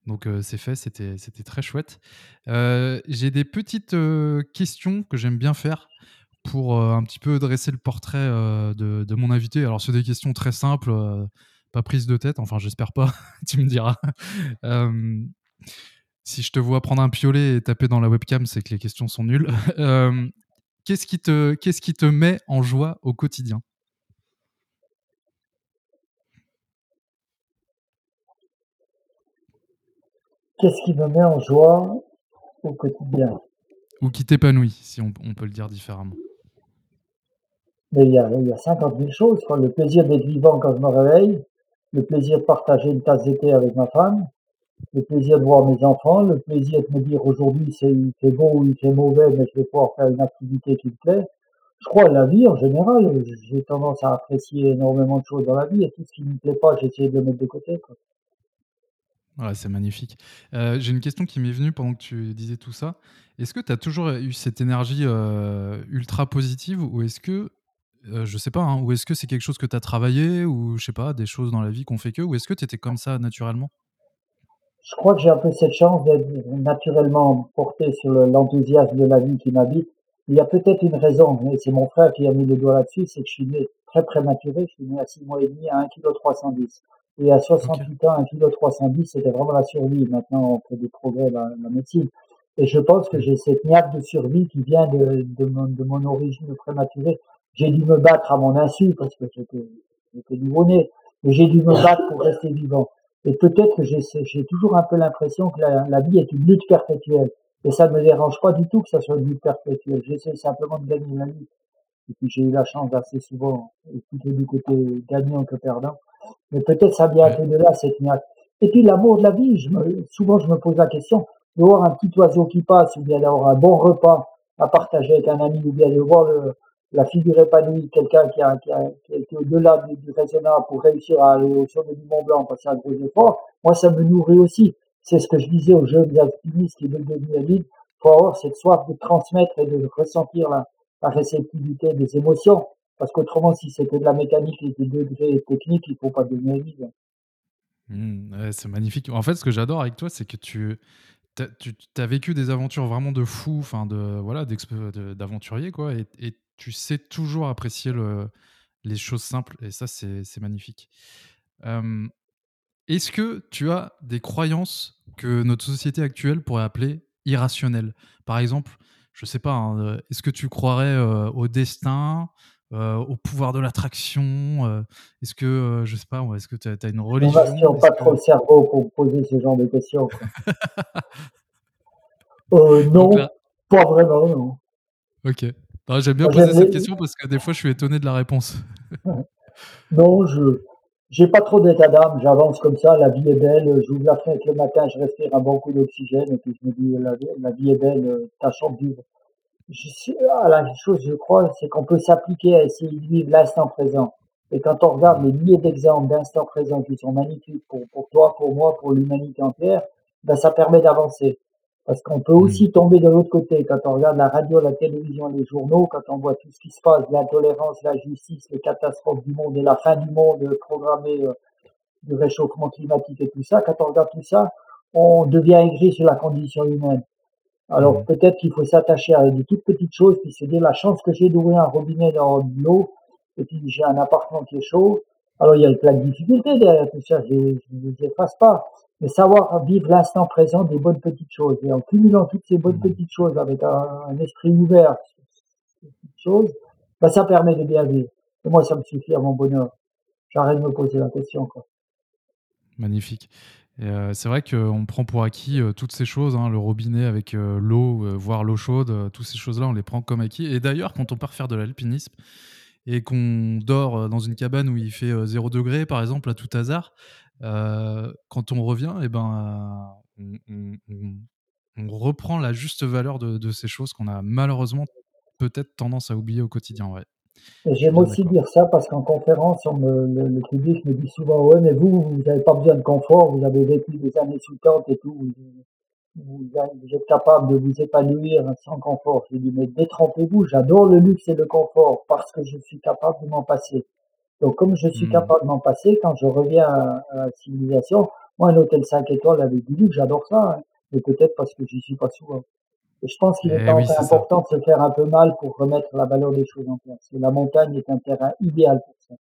donc euh, c'est fait, c'était c'était très chouette. J'ai des petites questions que j'aime bien faire pour un petit peu dresser le portrait de, mon invité. Alors c'est des questions très simples, pas prises de tête. Enfin, j'espère pas. tu me diras. Si je te vois prendre un piolet et taper dans la webcam, c'est que les questions sont nulles. Qu'est-ce qui, te, qu'est-ce qui te met en joie au quotidien? Qu'est-ce qui me met en joie au quotidien? Ou qui t'épanouit, si on, peut le dire différemment. Mais il y a, il y a 50 000 choses. Le plaisir d'être vivant quand je me réveille, le plaisir de partager une tasse d'été avec ma femme, le plaisir de voir mes enfants, le plaisir de me dire aujourd'hui c'est il fait beau ou il fait mauvais, mais je vais pouvoir faire une activité qui me plaît. Je crois à la vie en général, j'ai tendance à apprécier énormément de choses dans la vie et tout ce qui ne me plaît pas, j'essaie de le mettre de côté. Quoi. c'est magnifique. Euh, j'ai une question qui m'est venue pendant que tu disais tout ça. Est-ce que tu as toujours eu cette énergie euh, ultra positive ou est-ce que, euh, je sais pas, hein, ou est-ce que c'est quelque chose que tu as travaillé ou je sais pas, des choses dans la vie qu'on fait que, ou est-ce que tu étais comme ça naturellement? Je crois que j'ai un peu cette chance d'être naturellement porté sur l'enthousiasme de la vie qui m'habite. Il y a peut-être une raison, mais c'est mon frère qui a mis le doigt là-dessus, c'est que je suis né très prématuré, je suis né à 6 mois et demi à 1,310 kg. Et à 68 ans, 1,310 kg, c'était vraiment la survie. Maintenant, on fait des progrès dans la médecine. Et je pense que j'ai cette niaque de survie qui vient de, de, mon, de mon origine prématurée. J'ai dû me battre à mon insu parce que j'étais nouveau-né. Mais j'ai dû me battre pour rester vivant. Et peut-être que j'ai toujours un peu l'impression que la, la, vie est une lutte perpétuelle. Et ça ne me dérange pas du tout que ça soit une lutte perpétuelle. J'essaie simplement de gagner la vie. Et puis j'ai eu la chance assez souvent, plutôt du côté gagnant que perdant. Mais peut-être ça vient un peu de là, cette niaque. Et puis l'amour de la vie, je me, souvent je me pose la question de voir un petit oiseau qui passe, ou bien d'avoir un bon repas à partager avec un ami, ou bien de voir le, la figure épanouie, quelqu'un qui a, qui, qui a été au-delà du, du, raisonnable pour réussir à aller au sommet du Mont Blanc, passer un gros effort, moi ça me nourrit aussi. C'est ce que je disais aux jeunes alpinistes qui veulent devenir libres, faut avoir cette soif de transmettre et de ressentir la, la réceptivité des émotions, parce qu'autrement si c'était de la mécanique et des degrés techniques, il faut pas devenir libre. Mmh, c'est magnifique. En fait, ce que j'adore avec toi, c'est que tu, tu as vécu des aventures vraiment de fou, enfin de voilà, d'aventurier quoi, tu sais toujours apprécier le, les choses simples et ça, c'est magnifique. Est-ce que tu as des croyances que notre société actuelle pourrait appeler irrationnelles? Par exemple, je sais pas, hein, est-ce que tu croirais au destin, au pouvoir de l'attraction Est-ce que, je sais pas, est-ce que tu as, une religion? On pas trop le cerveau pour poser ce genre de questions. euh, non, pas vraiment, non. Ok. J'aime bien poser cette question parce que des fois, je suis étonné de la réponse. non, je j'ai pas trop d'état d'âme. J'avance comme ça. La vie est belle. J'ouvre la fenêtre le matin, je respire un bon coup d'oxygène et puis je me dis la, la vie est belle. Tâchons de vivre. Je ah, la chose, je crois, c'est qu'on peut s'appliquer à essayer de vivre l'instant présent. Et quand on regarde les milliers d'exemples d'instant présent qui sont magnifiques pour, pour toi, pour moi, pour l'humanité entière, ben ça permet d'avancer. Parce qu'on peut aussi mm. tomber de l'autre côté. Quand on regarde la radio, la télévision, les journaux, quand on voit tout ce qui se passe, l'intolérance, la justice, les catastrophes du monde et la fin du monde programmée euh, du réchauffement climatique et tout ça, quand on regarde tout ça, on devient aigri sur la condition humaine. Alors mm. peut-être qu'il faut s'attacher à des toutes petites choses, puis se dire la chance que j'ai d'ouvrir un robinet dans l'eau, et puis j'ai un appartement qui est chaud. Alors il y a plein de difficultés derrière tout ça, je ne les efface pas mais savoir vivre l'instant présent des bonnes petites choses. Et en cumulant toutes ces bonnes mmh. petites choses avec un, esprit ouvert sur ces petites choses, ben ça permet de bien vivre. Et moi, ça me suffit à mon bonheur. J'arrête de me poser la question. Quoi. Magnifique. Euh, c'est vrai qu'on prend pour acquis euh, toutes ces choses, hein, le robinet avec euh, l'eau, voire l'eau chaude, toutes ces choses-là, on les prend comme acquis. Et d'ailleurs, quand on part faire de l'alpinisme et qu'on dort dans une cabane où il fait 0 degré, par exemple, à tout hasard, quand on revient, eh ben, on, reprend la juste valeur de, ces choses qu'on a malheureusement peut-être tendance à oublier au quotidien. Ouais. J'aime aussi dire ça parce qu'en conférence, le, public me dit souvent Ouais, mais vous, vous n'avez pas besoin de confort, vous avez vécu des années sous tente et tout, vous, êtes capable de vous épanouir sans confort. Je dis Mais détrompez-vous, j'adore le luxe et le confort parce que je suis capable de m'en passer. Donc, comme je suis hmm. capable de m'en passer, quand je reviens à, la civilisation, moi, un hôtel 5 étoiles avec du luxe, j'adore ça, hein. mais peut-être parce que j'y suis pas souvent je pense qu'il est, eh important de se faire un peu mal pour remettre la valeur des choses en place. la montagne est un terrain idéal pour ça.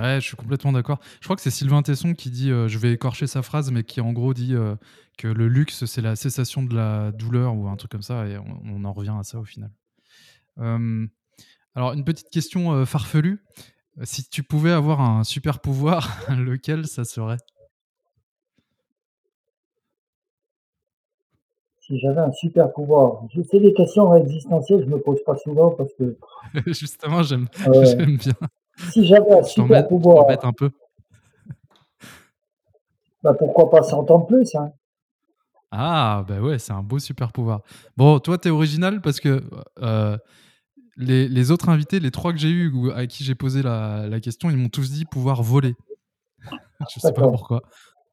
Ouais, je suis complètement d'accord. Je crois que c'est Sylvain Tesson qui dit, euh, je vais écorcher sa phrase, mais qui en gros dit euh, que le luxe, c'est la cessation de la douleur ou un truc comme ça, et on, en revient à ça au final. alors, une petite question euh, farfelue. Si tu pouvais avoir un super pouvoir, lequel ça serait? Si j'avais un super pouvoir. C'est des questions existentielles, je me pose pas souvent parce que. Justement, j'aime bien. Si j'avais un super pouvoir. un peu. Bah pourquoi pas s'entendre plus hein Ah, bah ouais, c'est un beau super pouvoir. Bon, toi, tu es original parce que euh, les, les, autres invités, les trois que j'ai eu ou à qui j'ai posé la, la, question, ils m'ont tous dit pouvoir voler. je sais pas pourquoi.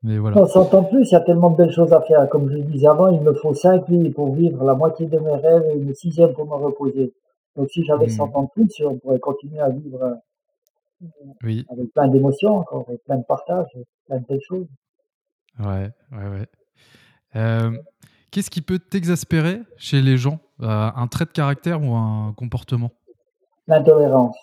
Mais voilà. On s'entend plus, il y a tellement de belles choses à faire. Comme je le disais avant, il me faut cinq vies pour vivre la moitié de mes rêves et une sixième pour me reposer. Donc si j'avais 100 mmh. ans de plus, on pourrait continuer à vivre euh, oui. avec plein d'émotions encore, avec plein de partages, plein de belles choses. Ouais, ouais, ouais. Euh, qu'est-ce qui peut t'exaspérer chez les gens euh, Un trait de caractère ou un comportement? L'intolérance.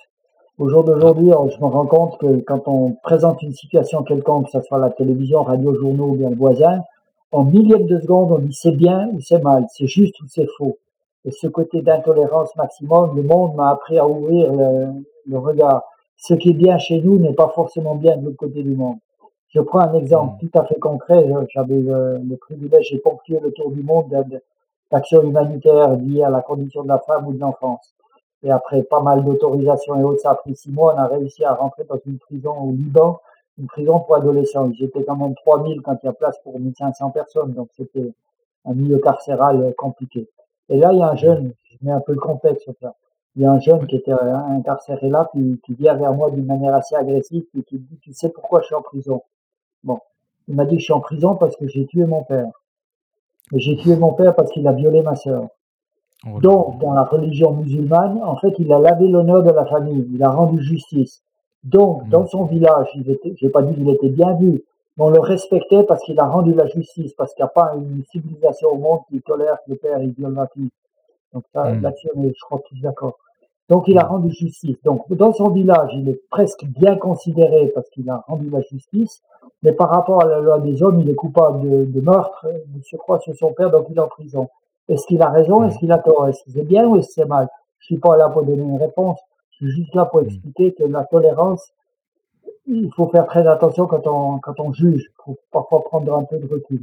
Au jour d'aujourd'hui, je me rends compte que quand on présente une situation quelconque, que ce soit la télévision, radio, journaux ou bien le voisin, en millième de seconde, on dit c'est bien ou c'est mal, c'est juste ou c'est faux. Et ce côté d'intolérance maximum, le monde m'a appris à ouvrir le, regard. Ce qui est bien chez nous n'est pas forcément bien de l'autre côté du monde. Je prends un exemple mmh. tout à fait concret. J'avais le, le privilège, j'ai ponctué le tour du monde d'actions humanitaires liées à la condition de la femme ou de l'enfance. Et après pas mal d'autorisations et autres, ça a pris six mois, on a réussi à rentrer dans une prison au Liban, une prison pour adolescents. J'étais quand même 3000 quand il y a place pour 1500 personnes, donc c'était un milieu carcéral compliqué. Et là, il y a un jeune, je mets un peu le contexte sur ça. Il y a un jeune qui était incarcéré là, qui, qui vient vers moi d'une manière assez agressive, et qui dit, tu sais pourquoi je suis en prison? Bon. Il m'a dit, je suis en prison parce que j'ai tué mon père. Et j'ai tué mon père parce qu'il a violé ma sœur. Oh Donc, dans la religion musulmane, en fait, il a lavé l'honneur de la famille, il a rendu justice. Donc, hmm. dans son village, il était, j'ai pas dit qu'il était bien vu, mais on le respectait parce qu'il a rendu la justice, parce qu'il n'y a pas une civilisation au monde qui tolère que le père il viole la fille. Donc ça, mmh. là-dessus, je crois tous d'accord. Donc, il a rendu justice. Donc, dans son village, il est presque bien considéré parce qu'il a rendu la justice, mais par rapport à la loi des hommes, il est coupable de, de meurtre, de surcroît sur son père, donc il est en prison. Est-ce qu'il a raison? Est-ce qu'il a tort? Est-ce que c'est bien ou est-ce que c'est mal? Je suis pas là pour donner une réponse. Je suis juste là pour mm. expliquer que la tolérance, il faut faire très attention quand on, quand on juge. Il faut parfois prendre un peu de recul.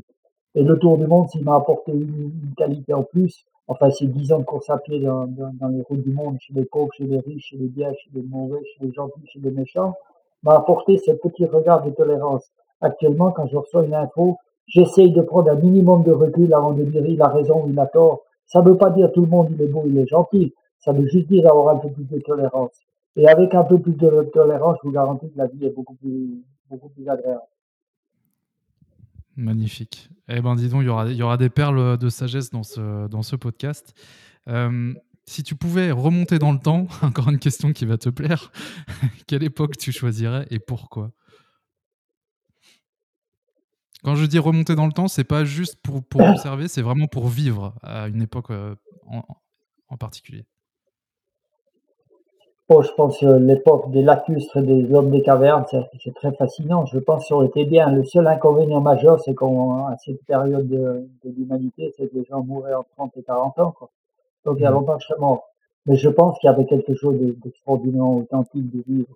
Et le tour du monde, s'il m'a apporté une, qualité en plus, enfin, c'est dix ans de course à pied dans, dans, les routes du monde, chez les pauvres, chez les riches, chez les biens, chez les mauvais, chez les gentils, chez les méchants, m'a apporté ce petit regard de tolérance. Actuellement, quand je reçois une info, J'essaye de prendre un minimum de recul avant de dire il a raison ou il a tort. Ça ne veut pas dire tout le monde il est beau, il est gentil. Ça veut juste dire avoir un peu plus de tolérance. Et avec un peu plus de tolérance, je vous garantis que la vie est beaucoup plus, beaucoup plus agréable. Magnifique. Eh ben, dis donc, il y aura, il y aura des perles de sagesse dans ce, dans ce podcast. Euh, si tu pouvais remonter dans le temps, encore une question qui va te plaire, quelle époque tu choisirais et pourquoi? Quand je dis remonter dans le temps, c'est pas juste pour, pour observer, c'est vraiment pour vivre à une époque euh, en, particulier. Oh, je pense que l'époque des lacustres et des hommes des cavernes, c'est très fascinant. Je pense que ça aurait été bien. Le seul inconvénient majeur, c'est qu'à cette période de, l'humanité, c'est que les gens mouraient en 30 et 40 ans. Donc il y a mmh. longtemps que je serais mort. Mais je pense qu'il y avait quelque chose d'extraordinairement authentique de vivre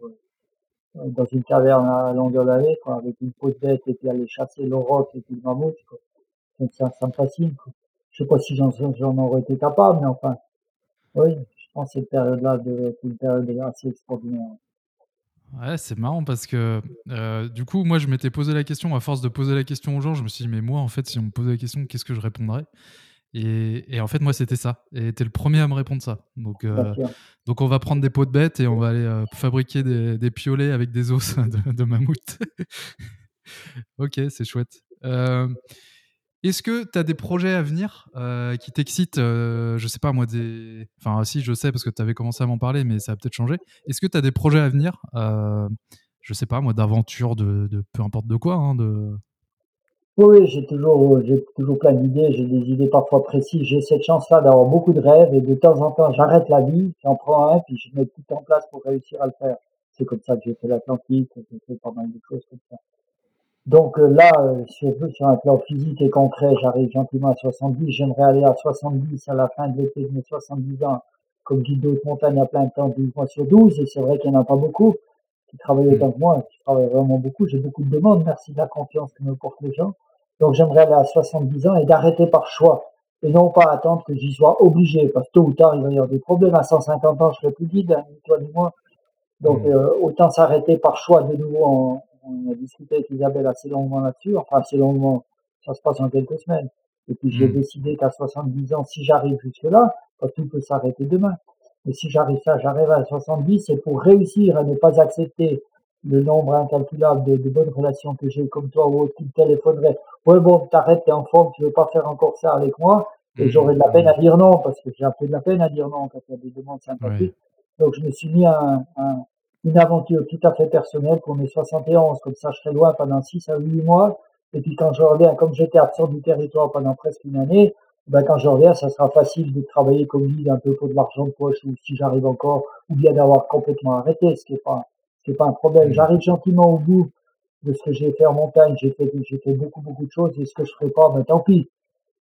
dans une caverne à longueur d'année, quoi, avec une peau de bête et puis aller chasser l'auroch et puis le mammouth, quoi. Ça, ça me fascine, quoi. Je sais pas si j'en, j'en aurais été capable, mais enfin, oui, pense que cette période-là devait être une période assez extraordinaire. Ouais, c'est marrant parce que euh, du coup, moi, je m'étais posé la question, à force de poser la question aux gens, je me suis dit, mais moi, en fait, si on me posait la question, qu'est-ce que je répondrais? Et, en fait, moi, c'était ça. Et t'es le premier à me répondre ça. Donc, euh, donc on va prendre des pots de bêtes et on va aller euh, fabriquer des, piolets avec des os de, mammouth. ok, c'est chouette. Euh, est-ce que tu as des projets à venir qui t'excitent Je sais pas, moi, des. Enfin, si, je sais parce que tu avais commencé à m'en parler, mais ça a peut-être changé. Est-ce que tu as des projets à venir Je sais pas, moi, d'aventure, de, peu importe de quoi, hein, oui, j'ai toujours, toujours plein d'idées, j'ai des idées parfois précises. J'ai cette chance-là d'avoir beaucoup de rêves et de temps en temps, j'arrête la vie, j'en prends un, puis je mets tout en place pour réussir à le faire. C'est comme ça que j'ai fait l'Atlantique, j'ai fait pas mal de choses comme ça. Donc euh, là, euh, sur, sur un plan physique et concret, j'arrive gentiment à 70. J'aimerais aller à 70 à la fin de l'été de mes 70 ans, comme guide de montagne à plein temps, 12 mois sur 12. Et c'est vrai qu'il n'y en a pas beaucoup qui travaillent autant que moi, qui travaillent vraiment beaucoup. J'ai beaucoup de demandes. Merci de la confiance que me portent les gens. Donc j'aimerais aller à 70 ans et d'arrêter par choix et non pas attendre que j'y sois obligé parce que tôt ou tard il va y avoir des problèmes. À 150 ans, je serai plus guide, hein, ni toi ni moi. Donc mmh. euh, autant s'arrêter par choix de nouveau. On a discuté avec Isabelle assez longuement là-dessus, enfin assez longuement, ça se passe en quelques semaines. Et puis j'ai mmh. décidé qu'à 70 ans, si j'arrive jusque-là, tout peut s'arrêter demain. Mais si j'arrive ça, j'arrive à 70, c'est pour réussir à ne pas accepter le nombre incalculable de, de bonnes relations que j'ai comme toi ou autre qui me téléphoneraient. Ouais, bon, t'arrêtes, t'es en forme, tu veux pas faire encore ça avec moi. Et mhm. j'aurais de la peine à dire non, parce que j'ai un peu de la peine à dire non quand il y a des demandes sympathiques. Donc je me suis mis à, une aventure tout à fait personnelle pour mes 71. Comme ça, je serai loin pendant 6 à 8 mois. Et puis quand je reviens, comme j'étais absent du territoire pendant presque une année, ben quand je reviens, ça sera facile de travailler comme guide un peu pour de l'argent de poche ou si j'arrive encore, ou bien d'avoir complètement arrêté, ce qui est pas pas un problème. J'arrive gentiment au bout de ce que j'ai fait en montagne. J'ai fait, j'ai fait beaucoup, beaucoup de choses et ce que je ferai pas, ben tant pis.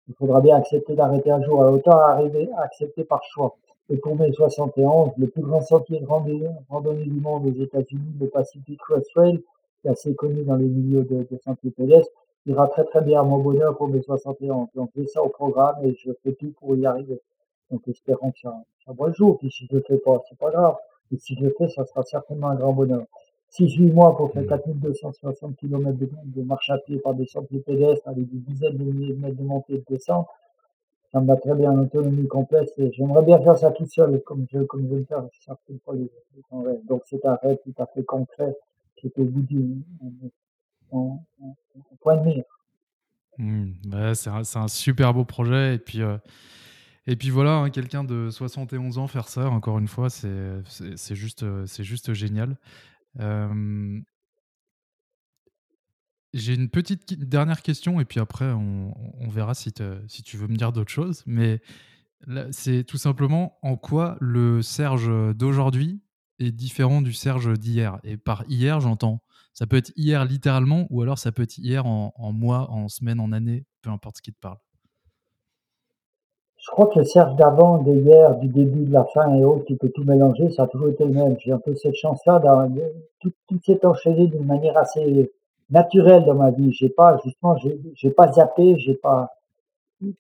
Il faudra bien accepter d'arrêter un jour. Autant arriver à accepter par choix. Et pour mes 71, le plus grand sentier de randonnée, du monde aux États-Unis, le Pacific Crest Trail, qui est assez connu dans les milieux de, sentiers pédestres, ira très très bien à mon bonheur pour mes 71. Donc j'ai ça au programme et je fais tout pour y arriver. Donc espérons que ça, ça voit le jour. Puis si je le fais pas, c'est pas grave. Et si je le fais, ça sera certainement un grand bonheur. Si je vis moi pour faire 4260 mm. km de, de, marche à pied par des sentiers pédestres avec des dizaines de milliers de mètres de montée et de descente, ça va très bien en autonomie complète et j'aimerais bien faire ça tout seul comme je, comme je le faire les, les Donc c'est un rêve tout à fait concret qui bout du point de mire. Mmh, ouais, c'est un, super beau projet et puis euh, et puis voilà, hein, quelqu'un de 71 ans faire ça, encore une fois, c'est juste, euh, juste génial. J'ai une petite dernière question, et puis après, on, verra si, tu veux me dire d'autres choses. Mais c'est tout simplement en quoi le Serge d'aujourd'hui est différent du Serge d'hier? Et par hier, j'entends, ça peut être hier littéralement, ou alors ça peut être hier en, mois, en semaine, en année, peu importe ce qui te parle. Je crois que le Serge d'avant, de hier, du début, de la fin et autres, qui peut tout mélanger, ça a toujours été le même. J'ai un peu cette chance-là, tout, tout s'est enchaîné d'une manière assez naturelle dans ma vie. J'ai pas, justement, j'ai pas zappé, j'ai pas,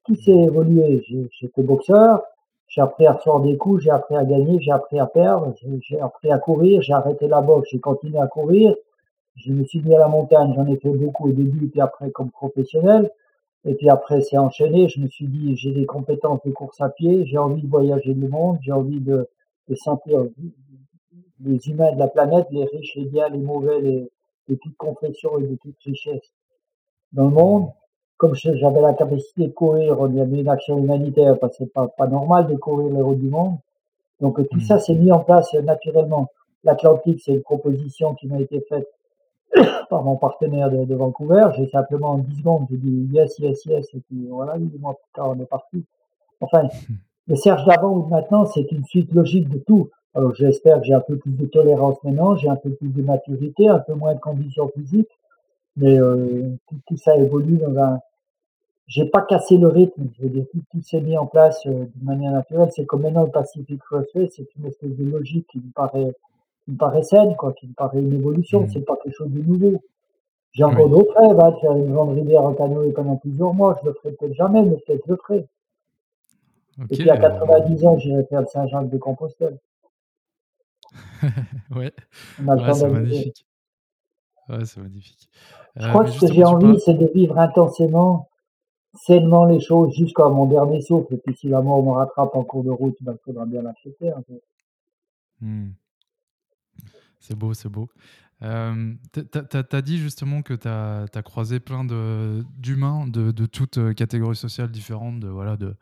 tout s'est évolué. J'étais boxeur, j'ai appris à recevoir des coups, j'ai appris à gagner, j'ai appris à perdre, j'ai appris à courir, j'ai arrêté la boxe, j'ai continué à courir, je me suis mis à la montagne, j'en ai fait beaucoup au début, puis après comme professionnel. Et puis après, c'est enchaîné. Je me suis dit, j'ai des compétences de course à pied, j'ai envie de voyager le monde, j'ai envie de, de, sentir les humains de la planète, les riches, les biens, les mauvais, les, de toute confession et de toute richesse dans le monde. Comme j'avais la capacité de courir, il y avait une action humanitaire, parce que c'est pas, pas normal de courir les routes du monde. Donc tout ça s'est mis en place naturellement. L'Atlantique, c'est une proposition qui m'a été faite par mon partenaire de, Vancouver. J'ai simplement en 10 secondes, j'ai dit yes, yes, yes, et puis voilà, 8 mois plus tard, on est parti. Enfin, le Serge d'avant ou de maintenant, c'est une suite logique de tout. Alors j'espère que j'ai un peu plus de tolérance maintenant, j'ai un peu plus de maturité, un peu moins de conditions physiques, mais euh, tout, ça évolue dans un... J'ai pas cassé le rythme, je veux dire, tout, s'est mis en place euh, d'une manière naturelle. C'est comme maintenant le Pacific Crossway, c'est une espèce de logique qui me paraît qui me paraît saine, quoi, qui me paraît une évolution, mmh. c'est pas quelque chose de nouveau. J'ai encore d'autres rêves, hein, de faire une grande rivière en canoë pendant plusieurs mois, je le ferai peut-être jamais, mais peut-être je le ferai. Et puis à 90 ans, j'irai faire le Saint-Jacques de Compostelle. ouais, ouais c'est magnifique. Ouais, c'est magnifique. Je crois euh, que ce que j'ai envie, c'est de vivre intensément sainement les choses jusqu'à mon dernier souffle. Et puis si la mort me rattrape en cours de route, ben, il faudra bien l'accepter. En fait. Hmm. C'est beau, c'est beau. Euh, tu as, dit justement que tu as, croisé plein d'humains de, de, toutes euh, catégories sociales différentes, de, voilà, de,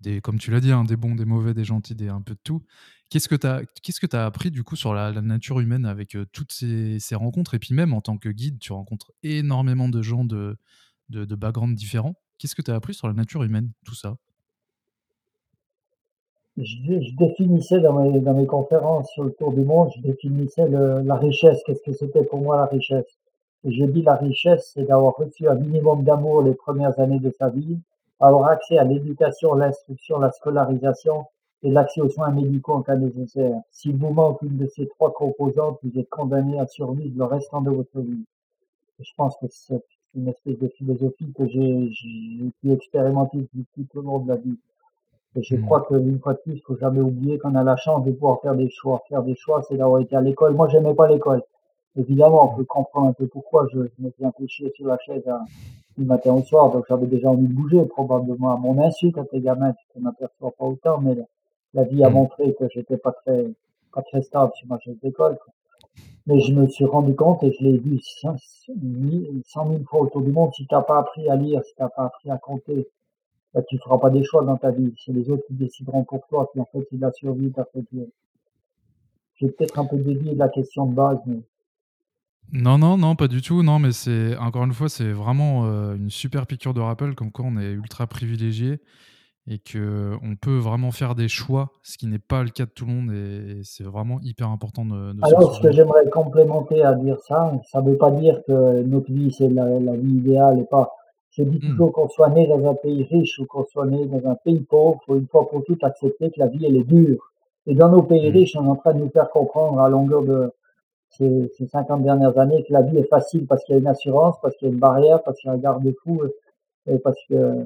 des, comme tu l'as dit, hein, des bons, des mauvais, des gentils, des un peu de tout. Qu'est-ce que tu as, qu'est-ce que as appris du coup sur la, nature humaine avec toutes ces, rencontres? Et puis même en tant que guide, tu rencontres énormément de gens de, de, backgrounds différents. Qu'est-ce que tu as appris sur la nature humaine, tout ça? Je, définissais dans mes, dans mes conférences sur le tour du monde, je définissais la richesse. Qu'est-ce que c'était pour moi la richesse? Et je dis la richesse, c'est d'avoir reçu un minimum d'amour les premières années de sa vie, avoir accès à l'éducation, l'instruction, la scolarisation et l'accès aux soins médicaux en cas nécessaire. Si vous manque une de ces trois composantes, vous êtes condamné à survivre le restant de votre vie. je pense que c'est une espèce de philosophie que j'ai pu expérimenter tout au long de la vie. Et je hmm. crois qu'une fois de plus, il faut jamais oublier qu'on a la chance de pouvoir faire des choix. Faire des choix, c'est d'avoir été à l'école. Moi, j'aimais pas l'école. Évidemment, on peut comprendre un peu pourquoi je, me suis chier sur la chaise du matin au soir. Donc, j'avais déjà envie de bouger, probablement à mon insu quand t'es gamin, tu ne m'aperçois pas autant. Mais la, vie a hmm. montré que j'étais pas très, pas très stable sur ma chaise d'école. Mais je me suis rendu compte et je l'ai vu cent mille fois autour du monde. Si t'as pas appris à lire, si t'as pas appris à compter, bah, tu feras pas des choix dans ta vie. C'est les autres qui décideront pour toi. Puis en fait, c'est la survie. T'as fait J'ai peut-être un peu dévié de la question de base, mais. Non, non, non, pas du tout. Non, mais c'est encore une fois, c'est vraiment euh, une super piqûre de rappel, comme quoi on est ultra privilégié et que on peut vraiment faire des choix, ce qui n'est pas le cas de tout le monde, et, c'est vraiment hyper important de. de Alors, ce que j'aimerais complémenter à dire ça, ça ne veut pas dire que notre vie c'est la, la vie idéale et pas je dis hmm. toujours qu'on soit né dans un pays riche ou qu'on soit né dans un pays pauvre, il faut une fois pour toutes accepter que la vie, elle est dure. Et dans nos pays hmm. riches, on est en train de nous faire comprendre à longueur de ces, ces 50 dernières années que la vie est facile parce qu'il y a une assurance, parce qu'il y a une barrière, parce qu'il y a un garde-fou, et parce que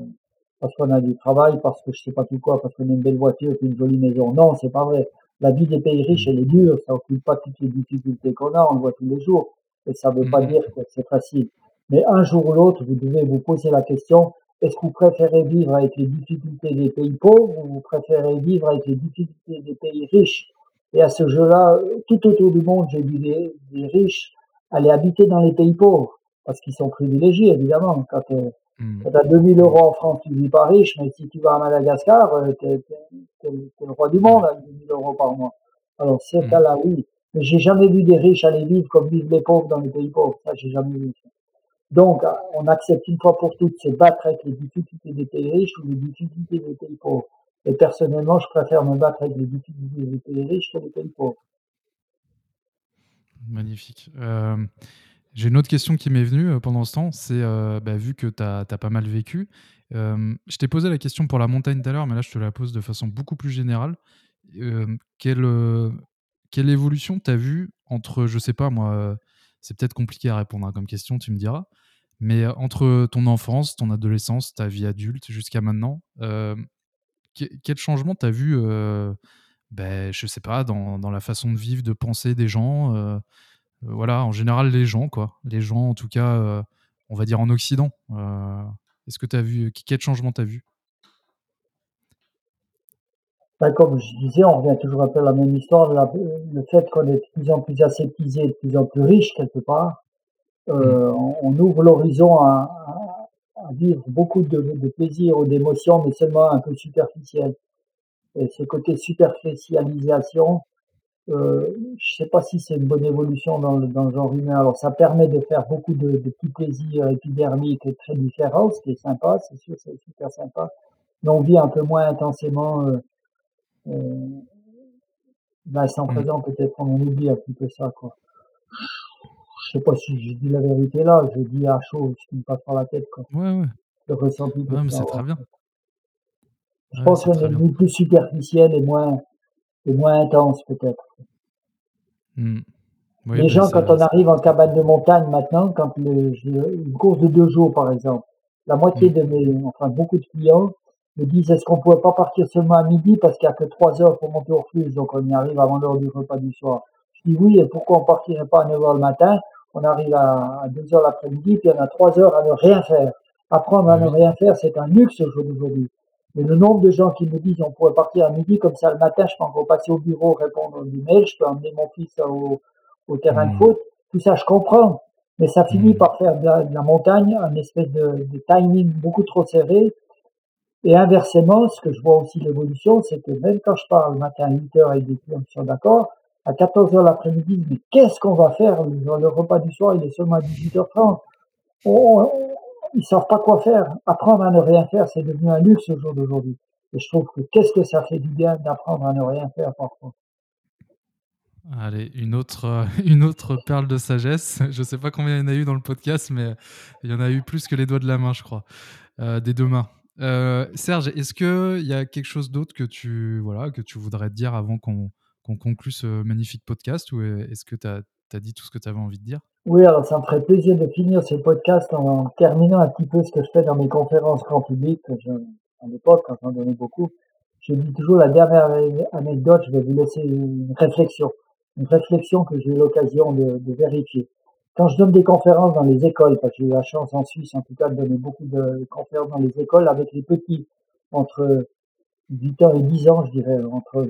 parce qu'on a du travail, parce que je sais pas tout quoi, parce qu'on a une belle voiture et une jolie maison. Non, c'est pas vrai. La vie des pays riches, elle est dure. Ça occupe pas toutes les difficultés qu'on a. On le voit tous les jours. Et ça veut pas dire que c'est facile. Mais un jour ou l'autre, vous devez vous poser la question, est-ce que vous préférez vivre avec les difficultés des pays pauvres ou vous préférez vivre avec les difficultés des pays riches? Et à ce jeu-là, tout autour du monde, j'ai vu des, riches aller habiter dans les pays pauvres parce qu'ils sont privilégiés, évidemment. Quand, euh, tu as 2000 euros en France, tu vis pas riche, mais si tu vas à Madagascar, euh, tu es, le roi du monde avec 2000 euros par mois. Alors, c'est hmm. cas-là, oui. Mais j'ai jamais vu des riches aller vivre comme vivent les pauvres dans les pays pauvres. Ça, j'ai jamais vu ça. Donc, on accepte une fois pour toutes de se battre avec les difficultés des pays riches ou les difficultés des pays pauvres. Et personnellement, je préfère me battre avec les difficultés des pays riches que les pays pauvres. Magnifique. Euh, j'ai une autre question qui m'est venue euh, pendant ce temps. C'est, euh, bah, vu que tu as, pas mal vécu, je t'ai posé la question pour la montagne tout à l'heure, mais là, je te la pose de façon beaucoup plus générale. quelle, évolution tu as vue entre, je sais pas moi, c'est peut-être compliqué à répondre hein, comme question, tu me diras. Mais euh, entre ton enfance, ton adolescence, ta vie adulte jusqu'à maintenant, euh, quel changement tu as vu, euh, ben, je sais pas, dans, la façon de vivre, de penser des gens euh, Voilà, en général, les gens, quoi. Les gens, en tout cas, on va dire en Occident. Est-ce que tu as vu, quel changement tu as vu? Ben, comme je disais, on revient toujours un peu à la même histoire, le fait qu'on est de plus en plus aseptisé, de plus en plus riche quelque part, euh, mm. on, ouvre l'horizon à, à, vivre beaucoup de, de plaisir ou d'émotions, mais seulement un peu superficiel. Et ce côté superficialisation, euh, je sais pas si c'est une bonne évolution dans le, dans le genre humain. Alors ça permet de faire beaucoup de, de petits plaisirs épidermiques très différents, ce qui est sympa, c'est sûr, c'est super sympa. Mais on vit un peu moins intensément euh, euh, l'instant présent, peut-être on oublie un petit peu ça, quoi. Je sais pas si je dis la vérité là, je dis à chaud ce qui me passe par la tête, quoi. Ouais, ouais. Le ressenti. Ouais, mais c'est très bien. Je pense qu'on est, plus superficiel et moins, et moins intense, peut-être. Mmh. les ben gens, quand on arrive en cabane de montagne maintenant, quand le, une course de deux jours, par exemple, la moitié mmh. de mes, enfin, beaucoup de clients me disent est-ce qu'on pourrait pas partir seulement à midi parce qu'il n'y a que trois heures pour monter au refuge, donc on y arrive avant l'heure du repas du soir. Je dis oui, et pourquoi on partirait pas à 9 heures le matin? On arrive à 2 heures l'après-midi, puis on a trois heures à ne rien faire. Apprendre à ne rien faire, c'est un luxe au jour d'aujourd'hui. Mais le nombre de gens qui me disent on pourrait partir à midi comme ça le matin, je peux encore passer au bureau, répondre aux emails, je peux emmener mon fils au, au terrain de mmh. foot, tout ça je comprends. Mais ça finit mmh. par faire de la, montagne un espèce de, de, timing beaucoup trop serré. Et inversement, ce que je vois aussi l'évolution, c'est que même quand je parle le matin à 8h et des clients sont d'accord, à 14h l'après-midi, mais qu'est-ce qu'on va faire? Le, repas du soir, il est seulement à 18h30. On, ils savent pas quoi faire. Apprendre à ne rien faire, c'est devenu un luxe au jour d'aujourd'hui. Et je trouve que qu'est-ce que ça fait du bien d'apprendre à ne rien faire parfois. Allez, une autre, euh, une autre perle de sagesse. Je ne sais pas combien il y en a eu dans le podcast, mais il y en a eu plus que les doigts de la main, je crois, euh, des deux mains. Euh, Serge, est-ce qu'il y a quelque chose d'autre que tu, voilà, que tu voudrais dire avant qu'on conclue ce magnifique podcast ou est-ce que tu as, as, dit tout ce que tu avais envie de dire? Oui, alors ça me ferait plaisir de finir ce podcast en terminant un petit peu ce que je fais dans mes conférences grand public. À l'époque, quand j'en donnais beaucoup, je dis toujours la dernière anecdote, je vais vous laisser une réflexion une réflexion que j'ai eu l'occasion de, de, vérifier. Quand je donne des conférences dans les écoles, parce que j'ai eu la chance en Suisse en tout cas de donner beaucoup de conférences dans les écoles avec les petits entre 8 ans et 10 ans, je dirais, entre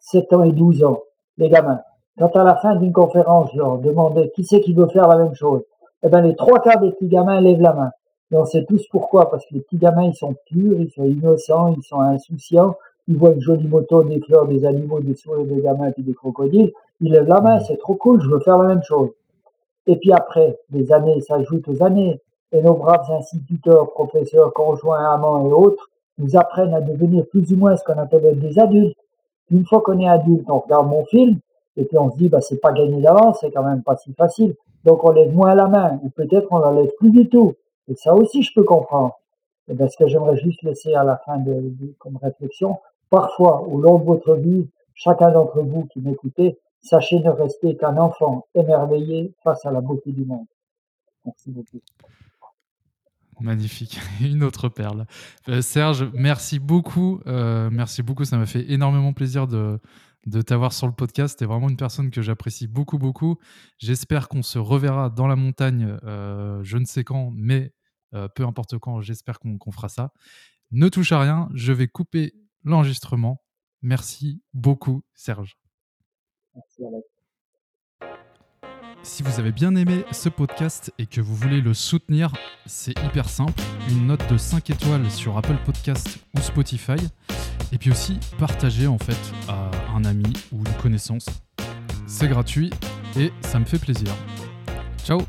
7 ans et 12 ans, les gamins. Quand à la fin d'une conférence, je leur demandais qui c'est qui veut faire la même chose, eh ben les trois quarts des petits gamins lèvent la main. Et on sait tous pourquoi, parce que les petits gamins, ils sont purs, ils sont innocents, ils sont insouciants, ils voient une jolie moto, des fleurs, des animaux, des souris, des gamins, puis des crocodiles, il lève la main, c'est trop cool, je veux faire la même chose. Et puis après, les années s'ajoutent aux années, et nos braves instituteurs, professeurs, conjoints, amants et autres nous apprennent à devenir plus ou moins ce qu'on appelle des adultes. Une fois qu'on est adulte, on regarde mon film, et puis on se dit, bah, c'est pas gagné d'avance, c'est quand même pas si facile. Donc on lève moins la main, ou peut-être on la lève plus du tout. Et ça aussi, je peux comprendre. Et bien, ce que j'aimerais juste laisser à la fin de, comme réflexion, parfois, au long de votre vie, chacun d'entre vous qui m'écoutez, Sachez ne rester qu'un enfant émerveillé face à la beauté du monde. Merci beaucoup. Magnifique, une autre perle. Euh, Serge, merci beaucoup. Euh, merci beaucoup, ça m'a fait énormément plaisir de, de t'avoir sur le podcast. Tu es vraiment une personne que j'apprécie beaucoup, beaucoup. J'espère qu'on se reverra dans la montagne, euh, je ne sais quand, mais peu importe quand, j'espère qu'on fera ça. Ne touche à rien, je vais couper l'enregistrement. Merci beaucoup, Serge. Si vous avez bien aimé ce podcast et que vous voulez le soutenir, c'est hyper simple. Une note de 5 étoiles sur Apple Podcast ou Spotify. Et puis aussi, partager en fait à un ami ou une connaissance. C'est gratuit et ça me fait plaisir. Ciao